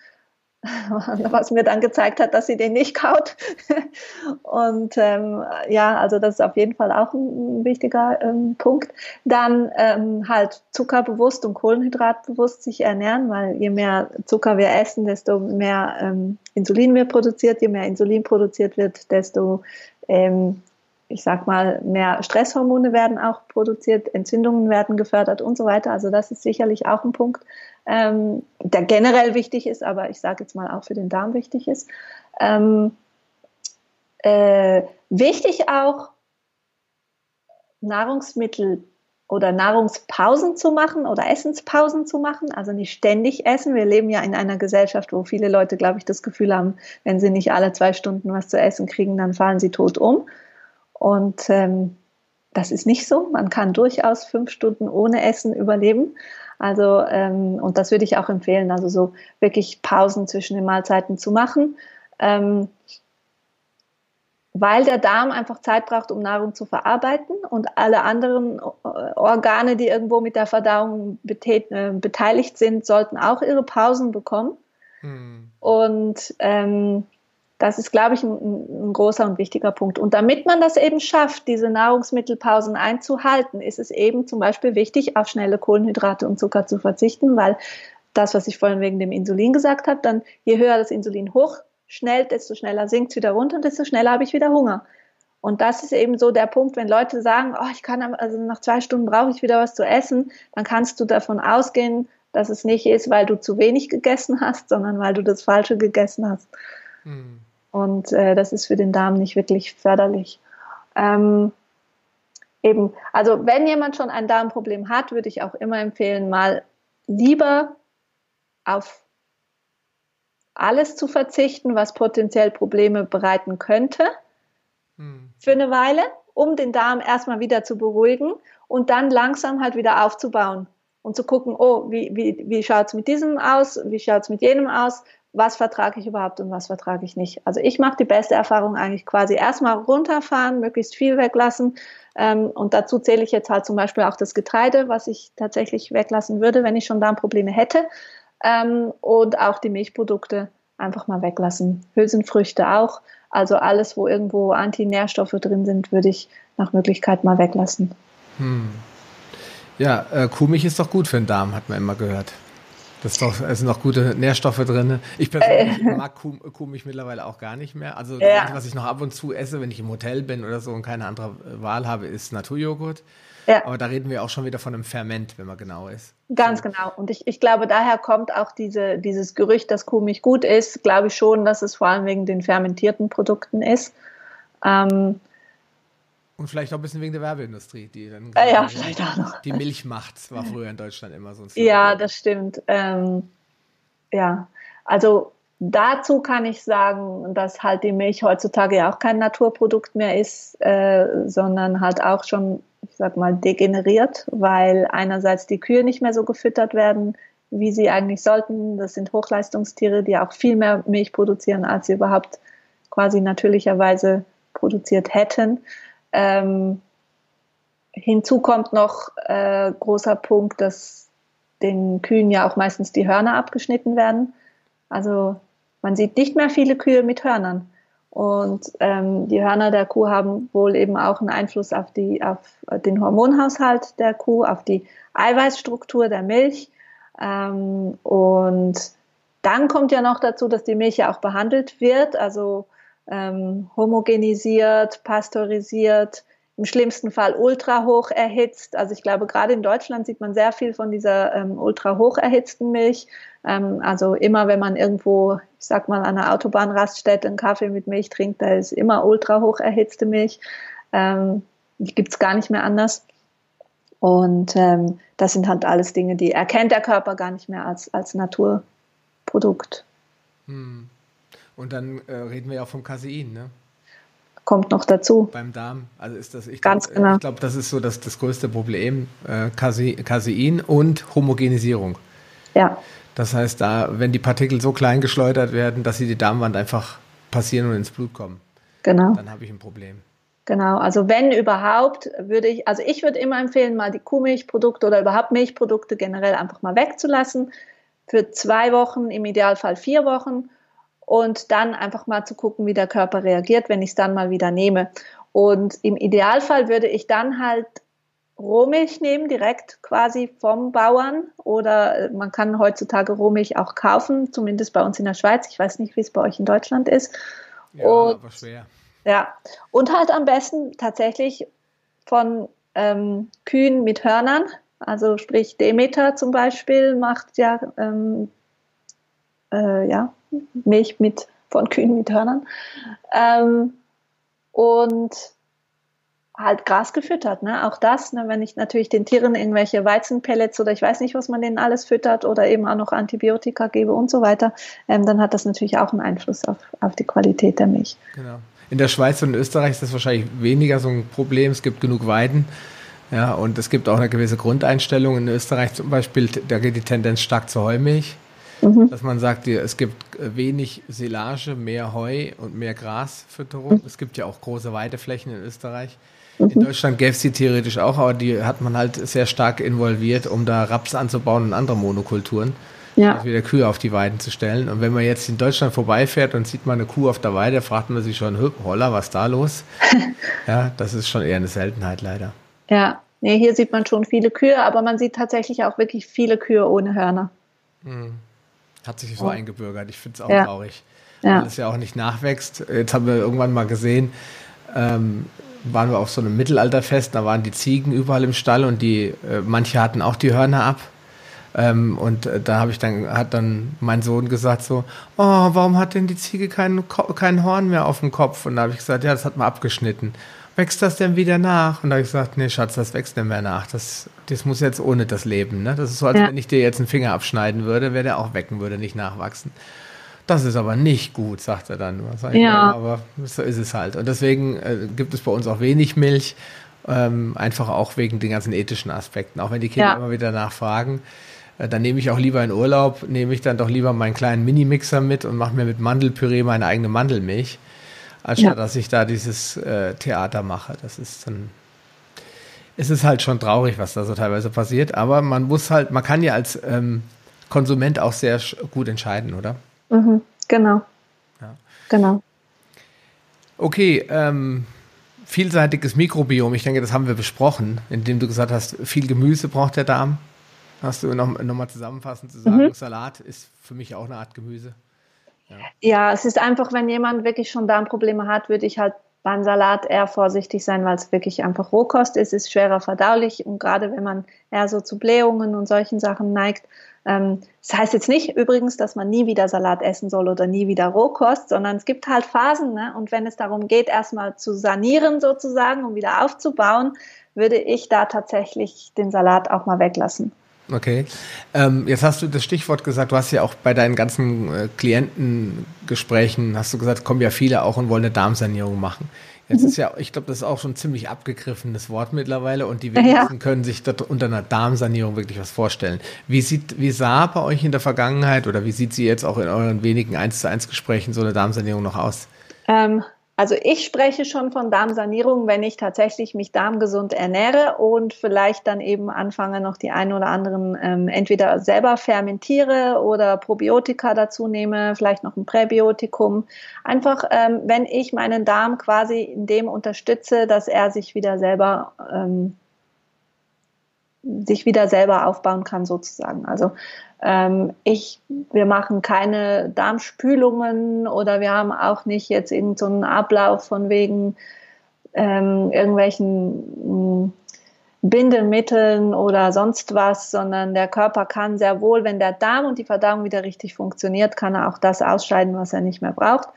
was mir dann gezeigt hat, dass sie den nicht kaut. Und ähm, ja, also das ist auf jeden Fall auch ein, wichtiger ähm, Punkt. Dann ähm, halt zuckerbewusst und kohlenhydratbewusst sich ernähren, weil je mehr Zucker wir essen, desto mehr ähm, Insulin wird produziert. Je mehr Insulin produziert wird, desto ähm, ich sag mal, mehr Stresshormone werden auch produziert, Entzündungen werden gefördert und so weiter. Also das ist sicherlich auch ein Punkt, ähm, der generell wichtig ist, aber ich sage jetzt mal auch für den Darm wichtig ist. Ähm, äh, wichtig auch, Nahrungsmittel oder Nahrungspausen zu machen oder Essenspausen zu machen, also nicht ständig essen. Wir leben ja in einer Gesellschaft, wo viele Leute, glaube ich, das Gefühl haben, wenn sie nicht alle zwei Stunden was zu essen kriegen, dann fallen sie tot um. Und ähm, das ist nicht so. Man kann durchaus fünf Stunden ohne Essen überleben. Also, ähm, und das würde ich auch empfehlen, also so wirklich Pausen zwischen den Mahlzeiten zu machen. Ähm, weil der Darm einfach Zeit braucht, um Nahrung zu verarbeiten und alle anderen äh, Organe, die irgendwo mit der Verdauung äh, beteiligt sind, sollten auch ihre Pausen bekommen. Hm. Und ähm, das ist, glaube ich, ein, ein, großer und wichtiger Punkt. Und damit man das eben schafft, diese Nahrungsmittelpausen einzuhalten, ist es eben zum Beispiel wichtig, auf schnelle Kohlenhydrate und Zucker zu verzichten, weil das, was ich vorhin wegen dem Insulin gesagt habe, dann je höher das Insulin hochschnellt, desto schneller sinkt es wieder runter und desto schneller habe ich wieder Hunger. Und das ist eben so der Punkt, wenn Leute sagen, oh, ich kann, also nach zwei Stunden brauche ich wieder was zu essen, dann kannst du davon ausgehen, dass es nicht ist, weil du zu wenig gegessen hast, sondern weil du das Falsche gegessen hast. Hm. Und äh, das ist für den Darm nicht wirklich förderlich. Ähm, eben, also wenn jemand schon ein Darmproblem hat, würde ich auch immer empfehlen, mal lieber auf alles zu verzichten, was potenziell Probleme bereiten könnte, hm. für eine Weile, um den Darm erstmal wieder zu beruhigen und dann langsam halt wieder aufzubauen und zu gucken, oh, wie, wie, wie schaut es mit diesem aus, wie schaut es mit jenem aus, was vertrage ich überhaupt und was vertrage ich nicht. Also ich mache die beste Erfahrung eigentlich quasi erstmal runterfahren, möglichst viel weglassen. Ähm, und dazu zähle ich jetzt halt zum Beispiel auch das Getreide, was ich tatsächlich weglassen würde, wenn ich schon Darmprobleme hätte. Ähm, und auch die Milchprodukte einfach mal weglassen. Hülsenfrüchte auch. Also alles, wo irgendwo Antinährstoffe drin sind, würde ich nach Möglichkeit mal weglassen. Hm. Ja, äh, Kuhmilch ist doch gut für den Darm, hat man immer gehört. Das ist doch, es sind noch gute Nährstoffe drin. Ich persönlich äh. mag Kuh, Kuhmilch mittlerweile auch gar nicht mehr. Also ja. was ich noch ab und zu esse, wenn ich im Hotel bin oder so und keine andere Wahl habe, ist Naturjoghurt. Ja. Aber da reden wir auch schon wieder von einem Ferment, wenn man genau ist. Ganz so. genau. Und ich, ich glaube, daher kommt auch diese, dieses Gerücht, dass Kuhmilch gut ist, glaube ich schon, dass es vor allem wegen den fermentierten Produkten ist. Ähm, und vielleicht auch ein bisschen wegen der Werbeindustrie, die dann äh, ja, vielleicht auch noch. die Milch macht, war früher in Deutschland immer so ein Slogan. Ja, das stimmt. Ähm, ja, also dazu kann ich sagen, dass halt die Milch heutzutage ja auch kein Naturprodukt mehr ist, äh, sondern halt auch schon, ich sag mal, degeneriert, weil einerseits die Kühe nicht mehr so gefüttert werden, wie sie eigentlich sollten. Das sind Hochleistungstiere, die auch viel mehr Milch produzieren, als sie überhaupt quasi natürlicherweise produziert hätten. Ähm, hinzu kommt noch äh, großer Punkt, dass den Kühen ja auch meistens die Hörner abgeschnitten werden. Also man sieht nicht mehr viele Kühe mit Hörnern. Und ähm, die Hörner der Kuh haben wohl eben auch einen Einfluss auf, die, auf den Hormonhaushalt der Kuh, auf die Eiweißstruktur der Milch. Ähm, und dann kommt ja noch dazu, dass die Milch ja auch behandelt wird. Also ähm, homogenisiert, pasteurisiert, im schlimmsten Fall ultra hoch erhitzt. Also ich glaube, gerade in Deutschland sieht man sehr viel von dieser ähm, ultra hoch erhitzten Milch. Ähm, also immer, wenn man irgendwo, ich sag mal, an einer Autobahnraststätte einen Kaffee mit Milch trinkt, da ist immer ultra hoch erhitzte Milch. Ähm, die gibt's gar nicht mehr anders. Und ähm, das sind halt alles Dinge, die erkennt der Körper gar nicht mehr als, als Naturprodukt. Hm. Und dann äh, reden wir ja auch vom Casein, ne? Kommt noch dazu. Beim Darm. Also ist das, ich Ganz glaub, genau. Ich glaube, das ist so das, das größte Problem. Äh, Casein und Homogenisierung. Ja. Das heißt, da, wenn die Partikel so klein geschleudert werden, dass sie die Darmwand einfach passieren und ins Blut kommen, genau. dann habe ich ein Problem. Genau, also wenn überhaupt, würde ich, also ich würde immer empfehlen, mal die Kuhmilchprodukte oder überhaupt Milchprodukte generell einfach mal wegzulassen. Für zwei Wochen, im Idealfall vier Wochen und dann einfach mal zu gucken, wie der Körper reagiert, wenn ich es dann mal wieder nehme. Und im Idealfall würde ich dann halt Rohmilch nehmen, direkt quasi vom Bauern. Oder äh, man kann heutzutage Rohmilch auch kaufen, zumindest bei uns in der Schweiz. Ich weiß nicht, wie es bei euch in Deutschland ist. Ja, und, aber schwer. Ja, und halt am besten tatsächlich von ähm, Kühen mit Hörnern. Also sprich Demeter zum Beispiel macht ja, ähm, äh, ja Milch mit, von Kühen mit Hörnern. Ähm, und halt Gras gefüttert, ne? Auch das, ne? wenn ich natürlich den Tieren irgendwelche Weizenpellets oder ich weiß nicht, was man denen alles füttert oder eben auch noch Antibiotika gebe und so weiter, ähm, dann hat das natürlich auch einen Einfluss auf, auf die Qualität der Milch. Genau. In der Schweiz und in Österreich ist das wahrscheinlich weniger so ein Problem. Es gibt genug Weiden. Ja, und es gibt auch eine gewisse Grundeinstellung. In Österreich zum Beispiel, da geht die Tendenz stark zur Heumilch. Mhm. Dass man sagt, es gibt wenig Silage, mehr Heu und mehr Grasfütterung. Mhm. Es gibt ja auch große Weideflächen in Österreich. Mhm. In Deutschland gäbe es die theoretisch auch, aber die hat man halt sehr stark involviert, um da Raps anzubauen und andere Monokulturen. Ja. Also wieder Kühe auf die Weiden zu stellen. Und wenn man jetzt in Deutschland vorbeifährt und sieht man eine Kuh auf der Weide, fragt man sich schon, holla, was ist da los? ja, das ist schon eher eine Seltenheit leider. Ja, nee, hier sieht man schon viele Kühe, aber man sieht tatsächlich auch wirklich viele Kühe ohne Hörner. Mhm. Hat sich so oh. eingebürgert. Ich finde es auch ja. traurig. Ja. Weil es ja auch nicht nachwächst. Jetzt haben wir irgendwann mal gesehen, ähm, waren wir auf so einem Mittelalterfest, da waren die Ziegen überall im Stall und die, äh, manche hatten auch die Hörner ab. Ähm, und äh, da habe ich dann, hat dann mein Sohn gesagt so, oh, warum hat denn die Ziege kein, kein Horn mehr auf dem Kopf? Und da habe ich gesagt, ja, das hat man abgeschnitten wächst das denn wieder nach? Und da habe ich gesagt, nee, Schatz, das wächst nicht mehr nach. Das, das muss jetzt ohne das leben. Ne? Das ist so, als ja. wenn ich dir jetzt einen Finger abschneiden würde, wäre der auch wecken würde, nicht nachwachsen. Das ist aber nicht gut, sagt er dann. Ja. Ich, aber so ist es halt. Und deswegen äh, gibt es bei uns auch wenig Milch, ähm, einfach auch wegen den ganzen ethischen Aspekten. Auch wenn die Kinder ja. immer wieder nachfragen. Äh, dann nehme ich auch lieber in Urlaub, nehme ich dann doch lieber meinen kleinen Mini-Mixer mit und mache mir mit Mandelpüree meine eigene Mandelmilch, anstatt ja. dass ich da dieses äh, Theater mache. Das ist dann es ist halt schon traurig, was da so teilweise passiert, aber man muss halt, man kann ja als ähm, Konsument auch sehr gut entscheiden, oder? Mhm, genau. Ja. Genau. Okay, ähm, vielseitiges Mikrobiom, ich denke, das haben wir besprochen, indem du gesagt hast, viel Gemüse braucht der Darm. Hast du noch, noch mal zusammenfassend zu sagen, mhm. Salat ist für mich auch eine Art Gemüse. Ja. ja, es ist einfach, wenn jemand wirklich schon Darmprobleme hat, würde ich halt beim Salat eher vorsichtig sein, weil es wirklich einfach Rohkost ist, ist schwerer verdaulich und gerade wenn man eher so zu Blähungen und solchen Sachen neigt. Ähm, das heißt jetzt nicht übrigens, dass man nie wieder Salat essen soll oder nie wieder Rohkost, sondern es gibt halt Phasen ne? und wenn es darum geht, erstmal zu sanieren sozusagen, um wieder aufzubauen, würde ich da tatsächlich den Salat auch mal weglassen. Okay. Ähm, jetzt hast du das Stichwort gesagt, du hast ja auch bei deinen ganzen äh, Klientengesprächen, hast du gesagt, kommen ja viele auch und wollen eine Darmsanierung machen. Jetzt mhm. ist ja, ich glaube, das ist auch schon ein ziemlich abgegriffenes Wort mittlerweile und die wenigsten ja. können sich unter einer Darmsanierung wirklich was vorstellen. Wie sieht, wie sah bei euch in der Vergangenheit oder wie sieht sie jetzt auch in euren wenigen 1 zu 1 Gesprächen so eine Darmsanierung noch aus? Ähm, also ich spreche schon von Darmsanierung, wenn ich tatsächlich mich darmgesund ernähre und vielleicht dann eben anfange, noch die ein oder anderen ähm, entweder selber fermentiere oder Probiotika dazu nehme, vielleicht noch ein Präbiotikum. Einfach, ähm, wenn ich meinen Darm quasi in dem unterstütze, dass er sich wieder selber ähm, sich wieder selber aufbauen kann sozusagen. Also ähm, ich, wir machen keine Darmspülungen oder wir haben auch nicht jetzt irgendeinen so Ablauf von wegen ähm, irgendwelchen mm, Bindemitteln oder sonst was, sondern der Körper kann sehr wohl, wenn der Darm und die Verdauung wieder richtig funktioniert, kann er auch das ausscheiden, was er nicht mehr braucht.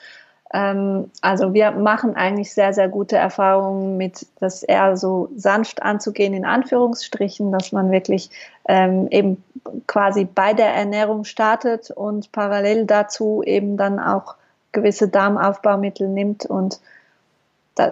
Ähm, also wir machen eigentlich sehr, sehr gute Erfahrungen mit, das eher so sanft anzugehen, in Anführungsstrichen, dass man wirklich ähm, eben quasi bei der Ernährung startet und parallel dazu eben dann auch gewisse Darmaufbaumittel nimmt und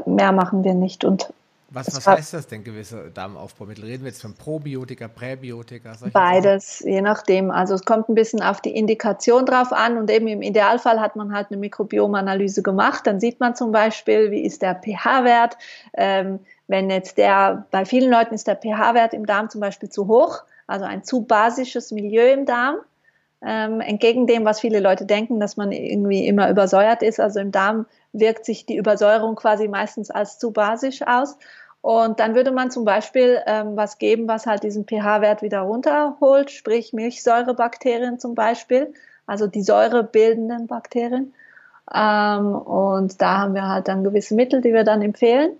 mehr machen wir nicht. Und was, was heißt das denn, gewisse Darmaufbaumittel? Reden wir jetzt von Probiotika, Präbiotika? Beides, Sachen? je nachdem. Also es kommt ein bisschen auf die Indikation drauf an und eben im Idealfall hat man halt eine Mikrobiomanalyse gemacht. Dann sieht man zum Beispiel, wie ist der pH-Wert. Ähm, wenn jetzt der, bei vielen Leuten ist der pH-Wert im Darm zum Beispiel zu hoch, also ein zu basisches Milieu im Darm. Ähm, entgegen dem, was viele Leute denken, dass man irgendwie immer übersäuert ist. Also im Darm wirkt sich die Übersäuerung quasi meistens als zu basisch aus. Und dann würde man zum Beispiel ähm, was geben, was halt diesen pH-Wert wieder runterholt, sprich Milchsäurebakterien zum Beispiel, also die säurebildenden Bakterien. Ähm, und da haben wir halt dann gewisse Mittel, die wir dann empfehlen.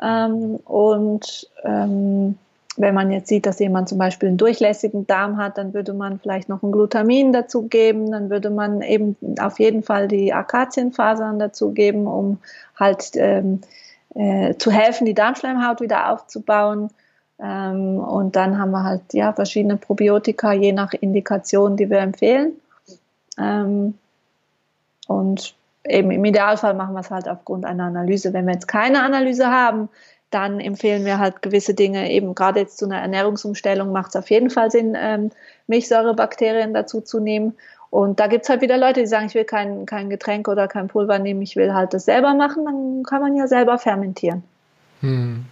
Ähm, und ähm, wenn man jetzt sieht, dass jemand zum Beispiel einen durchlässigen Darm hat, dann würde man vielleicht noch ein Glutamin dazu geben, dann würde man eben auf jeden Fall die Akazienfasern dazu geben, um halt ähm, äh, zu helfen, die Darmschleimhaut wieder aufzubauen. Ähm, und dann haben wir halt ja verschiedene Probiotika, je nach Indikation, die wir empfehlen. Ähm, und eben im Idealfall machen wir es halt aufgrund einer Analyse. Wenn wir jetzt keine Analyse haben, dann empfehlen wir halt gewisse Dinge, eben gerade jetzt zu einer Ernährungsumstellung macht es auf jeden Fall Sinn, ähm, Milchsäurebakterien dazu zu nehmen. Und da gibt es halt wieder Leute, die sagen, ich will kein, kein Getränk oder kein Pulver nehmen, ich will halt das selber machen, dann kann man ja selber fermentieren. Hm.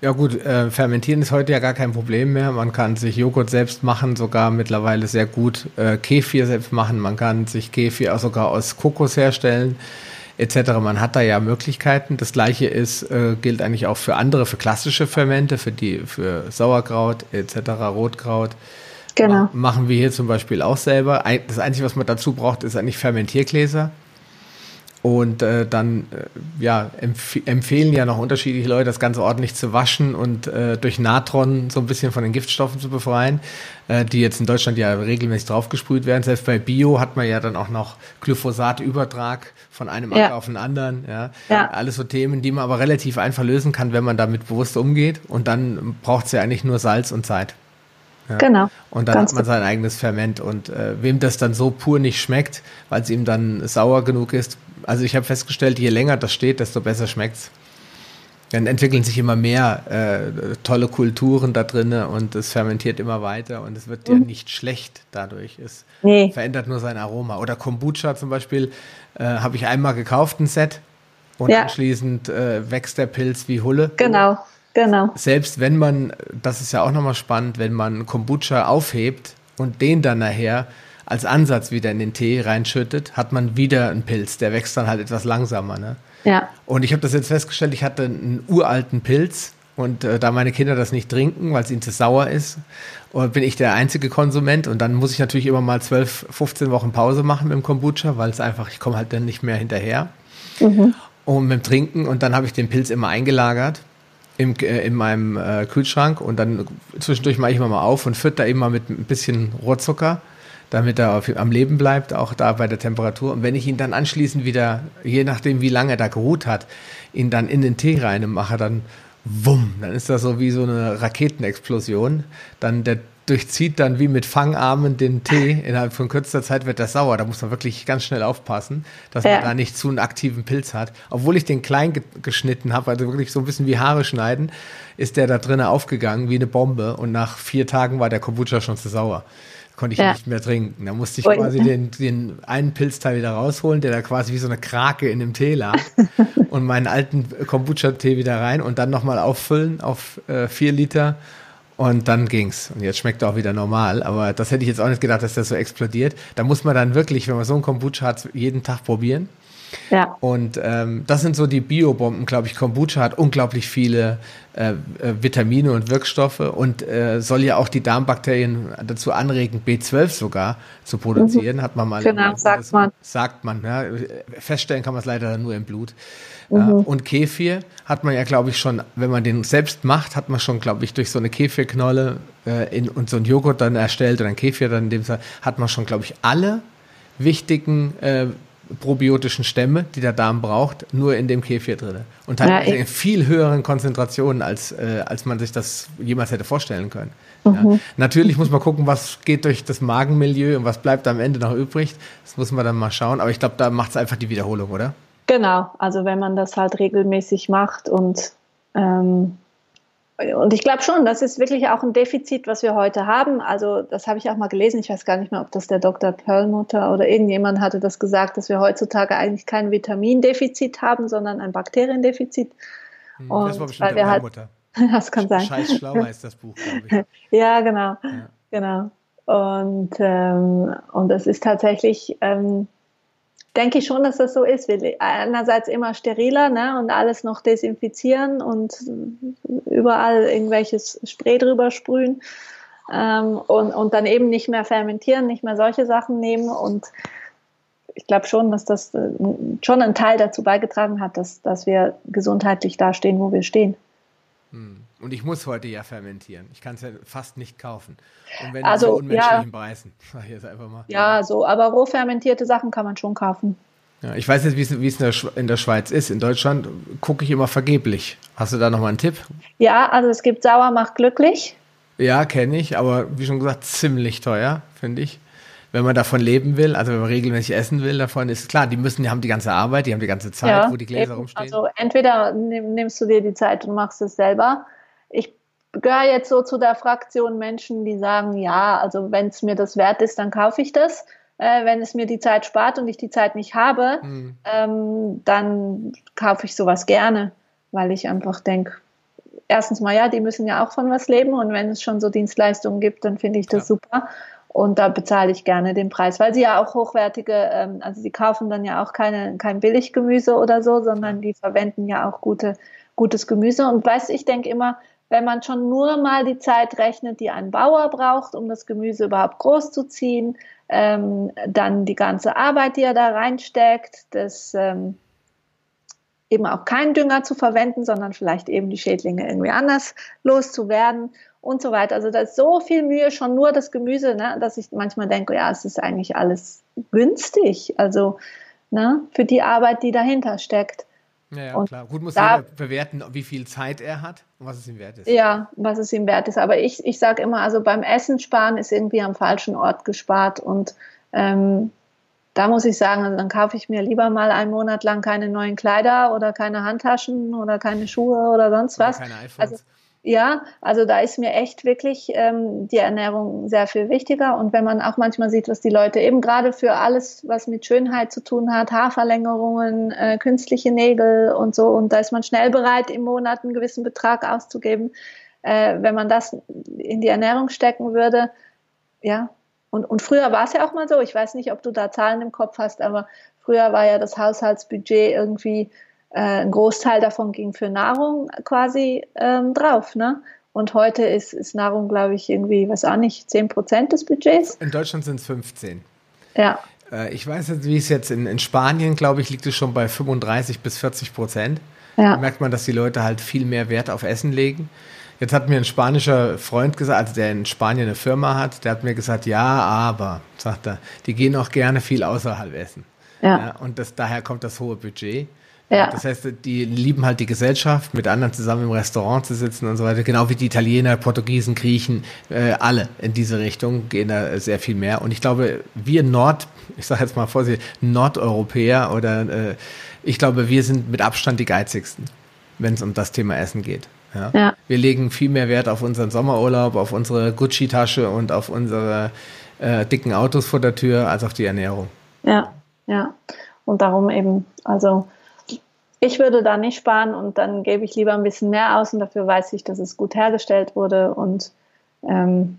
Ja gut, äh, fermentieren ist heute ja gar kein Problem mehr. Man kann sich Joghurt selbst machen, sogar mittlerweile sehr gut äh, Kefir selbst machen. Man kann sich Kefir auch sogar aus Kokos herstellen etc. Man hat da ja Möglichkeiten. Das gleiche ist, äh, gilt eigentlich auch für andere, für klassische Fermente, für die, für Sauerkraut etc., Rotkraut. Genau. Machen wir hier zum Beispiel auch selber. Das Einzige, was man dazu braucht, ist eigentlich Fermentiergläser. Und äh, dann äh, ja, empf empfehlen ja noch unterschiedliche Leute, das Ganze ordentlich zu waschen und äh, durch Natron so ein bisschen von den Giftstoffen zu befreien, äh, die jetzt in Deutschland ja regelmäßig draufgesprüht werden. Selbst bei Bio hat man ja dann auch noch Glyphosatübertrag von einem ja. Acker auf den anderen. Ja. ja. Alles so Themen, die man aber relativ einfach lösen kann, wenn man damit bewusst umgeht. Und dann braucht es ja eigentlich nur Salz und Zeit. Ja. Genau. Und dann hat man sein eigenes Ferment. Und äh, wem das dann so pur nicht schmeckt, weil es ihm dann sauer genug ist, also ich habe festgestellt, je länger das steht, desto besser schmeckt's. Dann entwickeln sich immer mehr äh, tolle Kulturen da drinnen und es fermentiert immer weiter und es wird mhm. ja nicht schlecht dadurch. Es nee. verändert nur sein Aroma. Oder Kombucha zum Beispiel äh, habe ich einmal gekauft, ein Set, und ja. anschließend äh, wächst der Pilz wie Hulle. Genau, genau. Selbst wenn man, das ist ja auch nochmal spannend, wenn man Kombucha aufhebt und den dann nachher als Ansatz wieder in den Tee reinschüttet, hat man wieder einen Pilz. Der wächst dann halt etwas langsamer. Ne? Ja. Und ich habe das jetzt festgestellt, ich hatte einen uralten Pilz und äh, da meine Kinder das nicht trinken, weil es ihnen zu sauer ist, bin ich der einzige Konsument und dann muss ich natürlich immer mal 12, 15 Wochen Pause machen mit dem Kombucha, weil es einfach, ich komme halt dann nicht mehr hinterher. Mhm und mit dem Trinken und dann habe ich den Pilz immer eingelagert im, äh, in meinem äh, Kühlschrank und dann zwischendurch mache ich immer mal auf und fütter immer mit ein bisschen Rohrzucker, damit er auf, am Leben bleibt, auch da bei der Temperatur. Und wenn ich ihn dann anschließend wieder, je nachdem wie lange er da geruht hat, ihn dann in den Tee rein mache, dann wumm, dann ist das so wie so eine Raketenexplosion. Dann der durchzieht dann wie mit Fangarmen den Tee. Innerhalb von kürzester Zeit wird der sauer. Da muss man wirklich ganz schnell aufpassen, dass ja. man da nicht zu einen aktiven Pilz hat. Obwohl ich den klein ge geschnitten habe, also wirklich so ein bisschen wie Haare schneiden, ist der da drinnen aufgegangen wie eine Bombe. Und nach vier Tagen war der Kombucha schon zu sauer. Konnte ich ja. nicht mehr trinken. Da musste ich quasi den, den einen Pilzteil wieder rausholen, der da quasi wie so eine Krake in dem Tee lag. und meinen alten Kombucha-Tee wieder rein und dann nochmal auffüllen auf äh, vier Liter und dann ging's. Und jetzt schmeckt er auch wieder normal. Aber das hätte ich jetzt auch nicht gedacht, dass das so explodiert. Da muss man dann wirklich, wenn man so einen Kombucha hat, jeden Tag probieren. Ja. Und ähm, das sind so die Biobomben, glaube ich. Kombucha hat unglaublich viele äh, äh, Vitamine und Wirkstoffe und äh, soll ja auch die Darmbakterien dazu anregen, B12 sogar zu produzieren. Mhm. Hat man mal. Genau, sagt man. Sagt man. Ja. Feststellen kann man es leider nur im Blut. Mhm. und Kefir hat man ja, glaube ich, schon, wenn man den selbst macht, hat man schon, glaube ich, durch so eine Kefirknolle äh, in, und so ein Joghurt dann erstellt oder ein Kefir dann in dem Fall, hat man schon, glaube ich, alle wichtigen äh, probiotischen Stämme, die der Darm braucht, nur in dem Kefir drin. Und hat ja, in viel höheren Konzentrationen, als, äh, als man sich das jemals hätte vorstellen können. Mhm. Ja. Natürlich muss man gucken, was geht durch das Magenmilieu und was bleibt am Ende noch übrig. Das muss man dann mal schauen. Aber ich glaube, da macht es einfach die Wiederholung, oder? Genau, also wenn man das halt regelmäßig macht und ähm, und ich glaube schon, das ist wirklich auch ein Defizit, was wir heute haben. Also das habe ich auch mal gelesen. Ich weiß gar nicht mehr, ob das der Dr. Perlmutter oder irgendjemand hatte das gesagt, dass wir heutzutage eigentlich kein Vitamindefizit haben, sondern ein Bakteriendefizit. Hm, und das war bestimmt weil der Perlmutter. Halt, das kann sein. Scheiß schlau heißt das Buch, glaube ich. ja, genau, ja. genau. Und ähm, und das ist tatsächlich ähm, denke ich schon, dass das so ist. Wir einerseits immer steriler ne, und alles noch desinfizieren und überall irgendwelches Spray drüber sprühen ähm, und, und dann eben nicht mehr fermentieren, nicht mehr solche Sachen nehmen. Und ich glaube schon, dass das äh, schon einen Teil dazu beigetragen hat, dass, dass wir gesundheitlich da stehen, wo wir stehen. Hm. Und ich muss heute ja fermentieren. Ich kann es ja fast nicht kaufen. Und wenn also, zu unmenschlichen ja, Preisen. Sag ich jetzt einfach mal. Ja, so, aber roh fermentierte Sachen kann man schon kaufen. Ja, ich weiß nicht, wie es, in, der, in der Schweiz ist. In Deutschland gucke ich immer vergeblich. Hast du da nochmal einen Tipp? Ja, also es gibt Sauer macht glücklich. Ja, kenne ich, aber wie schon gesagt, ziemlich teuer, finde ich. Wenn man davon leben will, also wenn man regelmäßig essen will, davon ist klar, die müssen, die haben die ganze Arbeit, die haben die ganze Zeit, ja, wo die Gläser eben. rumstehen. Also entweder nimmst du dir die Zeit und machst es selber ich gehöre jetzt so zu der Fraktion Menschen, die sagen, ja, also wenn es mir das wert ist, dann kaufe ich das. Äh, wenn es mir die Zeit spart und ich die Zeit nicht habe, mhm. ähm, dann kaufe ich sowas gerne, weil ich einfach denke, erstens mal, ja, die müssen ja auch von was leben und wenn es schon so Dienstleistungen gibt, dann finde ich das ja. super. Und da bezahle ich gerne den Preis, weil sie ja auch hochwertige, ähm, also sie kaufen dann ja auch keine, kein Billiggemüse oder so, sondern die verwenden ja auch gute, gutes Gemüse. Und weißt ich denke immer, wenn man schon nur mal die Zeit rechnet, die ein Bauer braucht, um das Gemüse überhaupt groß zu ziehen, ähm, dann die ganze Arbeit, die er da reinsteckt, das ähm, eben auch keinen Dünger zu verwenden, sondern vielleicht eben die Schädlinge irgendwie anders loszuwerden und so weiter. Also da ist so viel Mühe schon nur das Gemüse, ne, dass ich manchmal denke, ja, es ist eigentlich alles günstig. Also ne, für die Arbeit, die dahinter steckt. Ja, ja klar. Gut, muss da, jeder bewerten, wie viel Zeit er hat und was es ihm wert ist. Ja, was es ihm wert ist. Aber ich, ich sage immer, also beim Essen sparen ist irgendwie am falschen Ort gespart und ähm, da muss ich sagen, dann kaufe ich mir lieber mal einen Monat lang keine neuen Kleider oder keine Handtaschen oder keine Schuhe oder sonst was. Oder keine iPhones. Also, ja, also da ist mir echt wirklich ähm, die Ernährung sehr viel wichtiger. Und wenn man auch manchmal sieht, was die Leute eben gerade für alles, was mit Schönheit zu tun hat, Haarverlängerungen, äh, künstliche Nägel und so, und da ist man schnell bereit, im Monat einen gewissen Betrag auszugeben. Äh, wenn man das in die Ernährung stecken würde, ja. Und, und früher war es ja auch mal so, ich weiß nicht, ob du da Zahlen im Kopf hast, aber früher war ja das Haushaltsbudget irgendwie ein Großteil davon ging für Nahrung quasi ähm, drauf. Ne? Und heute ist, ist Nahrung, glaube ich, irgendwie, was auch nicht, 10 Prozent des Budgets. In Deutschland sind es 15. Ja. Äh, ich weiß jetzt, wie es jetzt in, in Spanien, glaube ich, liegt es schon bei 35 bis 40 Prozent. Ja. Da merkt man, dass die Leute halt viel mehr Wert auf Essen legen. Jetzt hat mir ein spanischer Freund gesagt, also der in Spanien eine Firma hat, der hat mir gesagt, ja, aber, sagt er, die gehen auch gerne viel außerhalb essen. Ja. ja und das, daher kommt das hohe Budget. Ja. Das heißt, die lieben halt die Gesellschaft, mit anderen zusammen im Restaurant zu sitzen und so weiter. Genau wie die Italiener, Portugiesen, Griechen, äh, alle in diese Richtung gehen da sehr viel mehr. Und ich glaube, wir Nord, ich sage jetzt mal vorsichtig, Nordeuropäer oder äh, ich glaube, wir sind mit Abstand die geizigsten, wenn es um das Thema Essen geht. Ja? ja? Wir legen viel mehr Wert auf unseren Sommerurlaub, auf unsere Gucci-Tasche und auf unsere äh, dicken Autos vor der Tür als auf die Ernährung. Ja, ja. Und darum eben, also ich würde da nicht sparen und dann gebe ich lieber ein bisschen mehr aus und dafür weiß ich, dass es gut hergestellt wurde und ähm,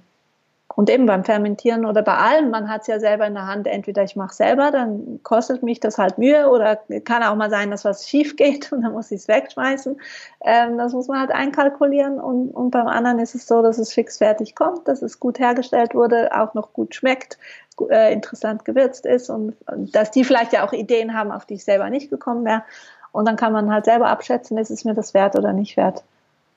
und eben beim Fermentieren oder bei allem, man hat es ja selber in der Hand, entweder ich mache selber, dann kostet mich das halt Mühe oder kann auch mal sein, dass was schief geht und dann muss ich es wegschmeißen. Ähm, das muss man halt einkalkulieren und, und beim anderen ist es so, dass es fix fertig kommt, dass es gut hergestellt wurde, auch noch gut schmeckt, äh, interessant gewürzt ist und, und dass die vielleicht ja auch Ideen haben, auf die ich selber nicht gekommen wäre. Und dann kann man halt selber abschätzen, ist es mir das wert oder nicht wert.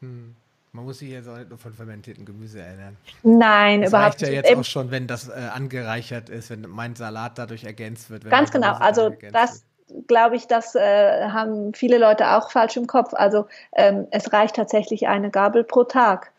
Hm. Man muss sich jetzt auch nicht nur von fermentierten Gemüse ernähren. Nein, das überhaupt reicht ja jetzt auch schon, wenn das äh, angereichert ist, wenn mein Salat dadurch ergänzt wird. Ganz genau. Also das glaube ich, das äh, haben viele Leute auch falsch im Kopf. Also ähm, es reicht tatsächlich eine Gabel pro Tag.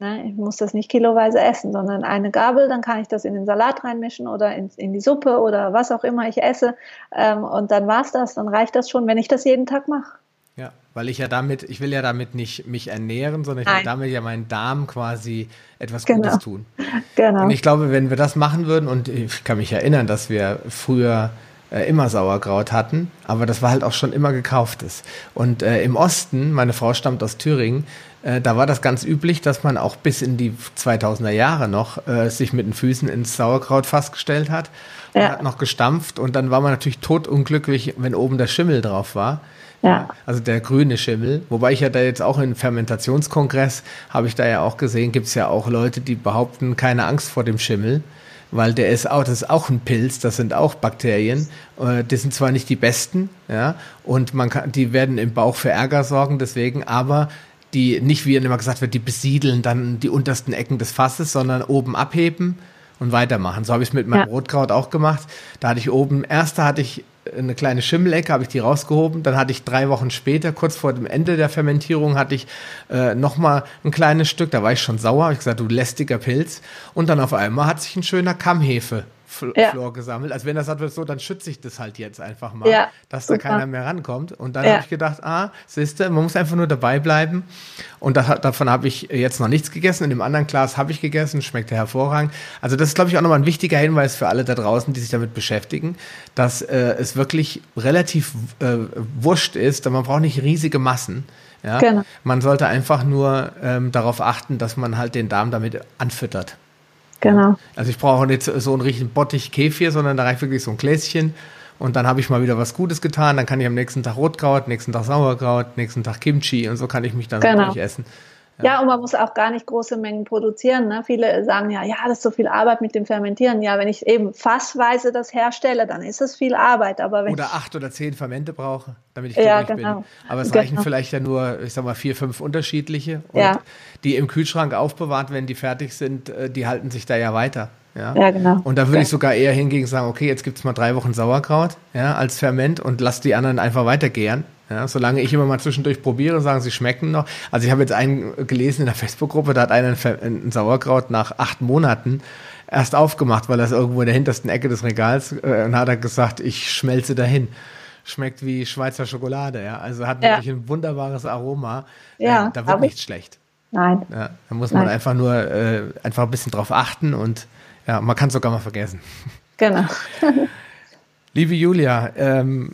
Ne? Ich muss das nicht kiloweise essen, sondern eine Gabel, dann kann ich das in den Salat reinmischen oder in, in die Suppe oder was auch immer ich esse. Ähm, und dann war es das, dann reicht das schon, wenn ich das jeden Tag mache. Ja, weil ich ja damit, ich will ja damit nicht mich ernähren, sondern ich Nein. will damit ja meinen Darm quasi etwas genau. Gutes tun. Genau. Und ich glaube, wenn wir das machen würden, und ich kann mich erinnern, dass wir früher äh, immer Sauerkraut hatten, aber das war halt auch schon immer gekauftes. Und äh, im Osten, meine Frau stammt aus Thüringen, äh, da war das ganz üblich, dass man auch bis in die 2000er Jahre noch äh, sich mit den Füßen ins Sauerkraut fast gestellt hat und ja. hat noch gestampft und dann war man natürlich totunglücklich, wenn oben der Schimmel drauf war. Ja. Also der grüne Schimmel. Wobei ich ja da jetzt auch im Fermentationskongress habe ich da ja auch gesehen, gibt es ja auch Leute, die behaupten, keine Angst vor dem Schimmel weil der ist auch, das ist auch ein Pilz, das sind auch Bakterien. Äh, die sind zwar nicht die besten, ja, und man kann, die werden im Bauch für Ärger sorgen, deswegen, aber die nicht, wie immer gesagt wird, die besiedeln dann die untersten Ecken des Fasses, sondern oben abheben und weitermachen. So habe ich es mit meinem ja. Rotkraut auch gemacht. Da hatte ich oben, erster hatte ich eine kleine Schimmelecke, habe ich die rausgehoben. Dann hatte ich drei Wochen später, kurz vor dem Ende der Fermentierung, hatte ich äh, nochmal ein kleines Stück. Da war ich schon sauer. Hab ich gesagt, du lästiger Pilz. Und dann auf einmal hat sich ein schöner Kammhefe ja. Flor gesammelt. Also wenn das halt so, dann schütze ich das halt jetzt einfach mal, ja, dass super. da keiner mehr rankommt. Und dann ja. habe ich gedacht, ah, siehste, man muss einfach nur dabei bleiben. Und das, davon habe ich jetzt noch nichts gegessen. In dem anderen Glas habe ich gegessen, schmeckte hervorragend. Also das ist, glaube ich, auch nochmal ein wichtiger Hinweis für alle da draußen, die sich damit beschäftigen, dass äh, es wirklich relativ äh, wurscht ist, man braucht nicht riesige Massen. Ja? Genau. Man sollte einfach nur ähm, darauf achten, dass man halt den Darm damit anfüttert. Genau. Also ich brauche nicht so einen richtigen Bottich Kefir, sondern da reicht wirklich so ein Gläschen und dann habe ich mal wieder was Gutes getan. Dann kann ich am nächsten Tag Rotkraut, nächsten Tag Sauerkraut, nächsten Tag Kimchi und so kann ich mich dann genau. wirklich essen. Ja. ja. und man muss auch gar nicht große Mengen produzieren. Ne? Viele sagen ja, ja, das ist so viel Arbeit mit dem Fermentieren. Ja, wenn ich eben fassweise das herstelle, dann ist es viel Arbeit. Aber wenn oder acht oder zehn Fermente brauche, damit ich ja, genau. bin. Aber es genau. reichen vielleicht ja nur, ich sag mal, vier, fünf unterschiedliche. Und ja. die im Kühlschrank aufbewahrt, wenn die fertig sind, äh, die halten sich da ja weiter. Ja, ja genau. Und da würde ja. ich sogar eher hingegen sagen, okay, jetzt gibt es mal drei Wochen Sauerkraut ja, als Ferment und lass die anderen einfach weitergären. Ja, solange ich immer mal zwischendurch probiere und sagen, sie schmecken noch. Also ich habe jetzt einen gelesen in der Facebook-Gruppe, da hat einer ein Sauerkraut nach acht Monaten erst aufgemacht, weil er es irgendwo in der hintersten Ecke des Regals äh, und hat er gesagt, ich schmelze dahin. Schmeckt wie Schweizer Schokolade, ja. Also hat ja. wirklich ein wunderbares Aroma. Ja, äh, da wird nichts schlecht. Nein. Ja, da muss man Nein. einfach nur äh, einfach ein bisschen drauf achten und ja, man kann es sogar mal vergessen. Genau. Liebe Julia, ähm,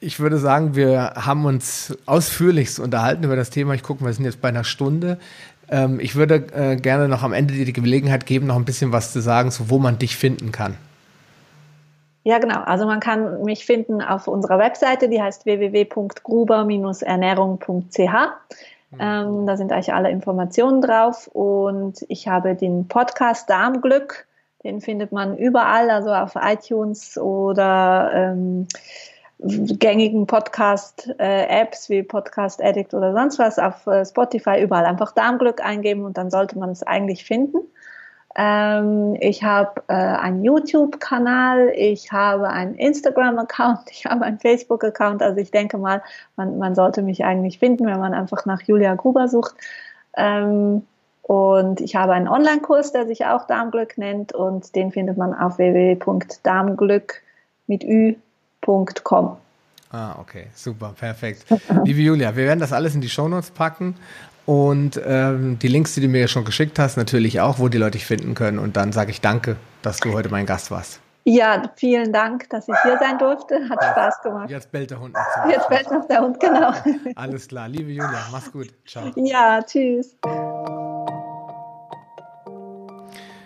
ich würde sagen, wir haben uns ausführlichst unterhalten über das Thema. Ich gucke, wir sind jetzt bei einer Stunde. Ähm, ich würde äh, gerne noch am Ende dir die Gelegenheit geben, noch ein bisschen was zu sagen, so wo man dich finden kann. Ja, genau. Also man kann mich finden auf unserer Webseite, die heißt www.gruber-ernährung.ch. Mhm. Ähm, da sind eigentlich alle Informationen drauf. Und ich habe den Podcast Darmglück, den findet man überall, also auf iTunes oder ähm, gängigen Podcast-Apps wie Podcast Addict oder sonst was, auf äh, Spotify überall einfach Darmglück eingeben und dann sollte man es eigentlich finden. Ähm, ich habe äh, einen YouTube-Kanal, ich habe einen Instagram-Account, ich habe einen Facebook-Account. Also ich denke mal, man, man sollte mich eigentlich finden, wenn man einfach nach Julia Gruber sucht. Ähm, und ich habe einen Online-Kurs, der sich auch Darmglück nennt und den findet man auf www.darmglück mit ü.com. Ah, okay, super, perfekt. Liebe Julia, wir werden das alles in die Shownotes packen und ähm, die Links, die du mir schon geschickt hast, natürlich auch, wo die Leute dich finden können. Und dann sage ich danke, dass du heute mein Gast warst. Ja, vielen Dank, dass ich hier sein durfte. Hat Spaß gemacht. Jetzt bellt der Hund noch. Jetzt bellt noch der Hund, genau. Alles klar. Liebe Julia, mach's gut. Ciao. Ja, tschüss.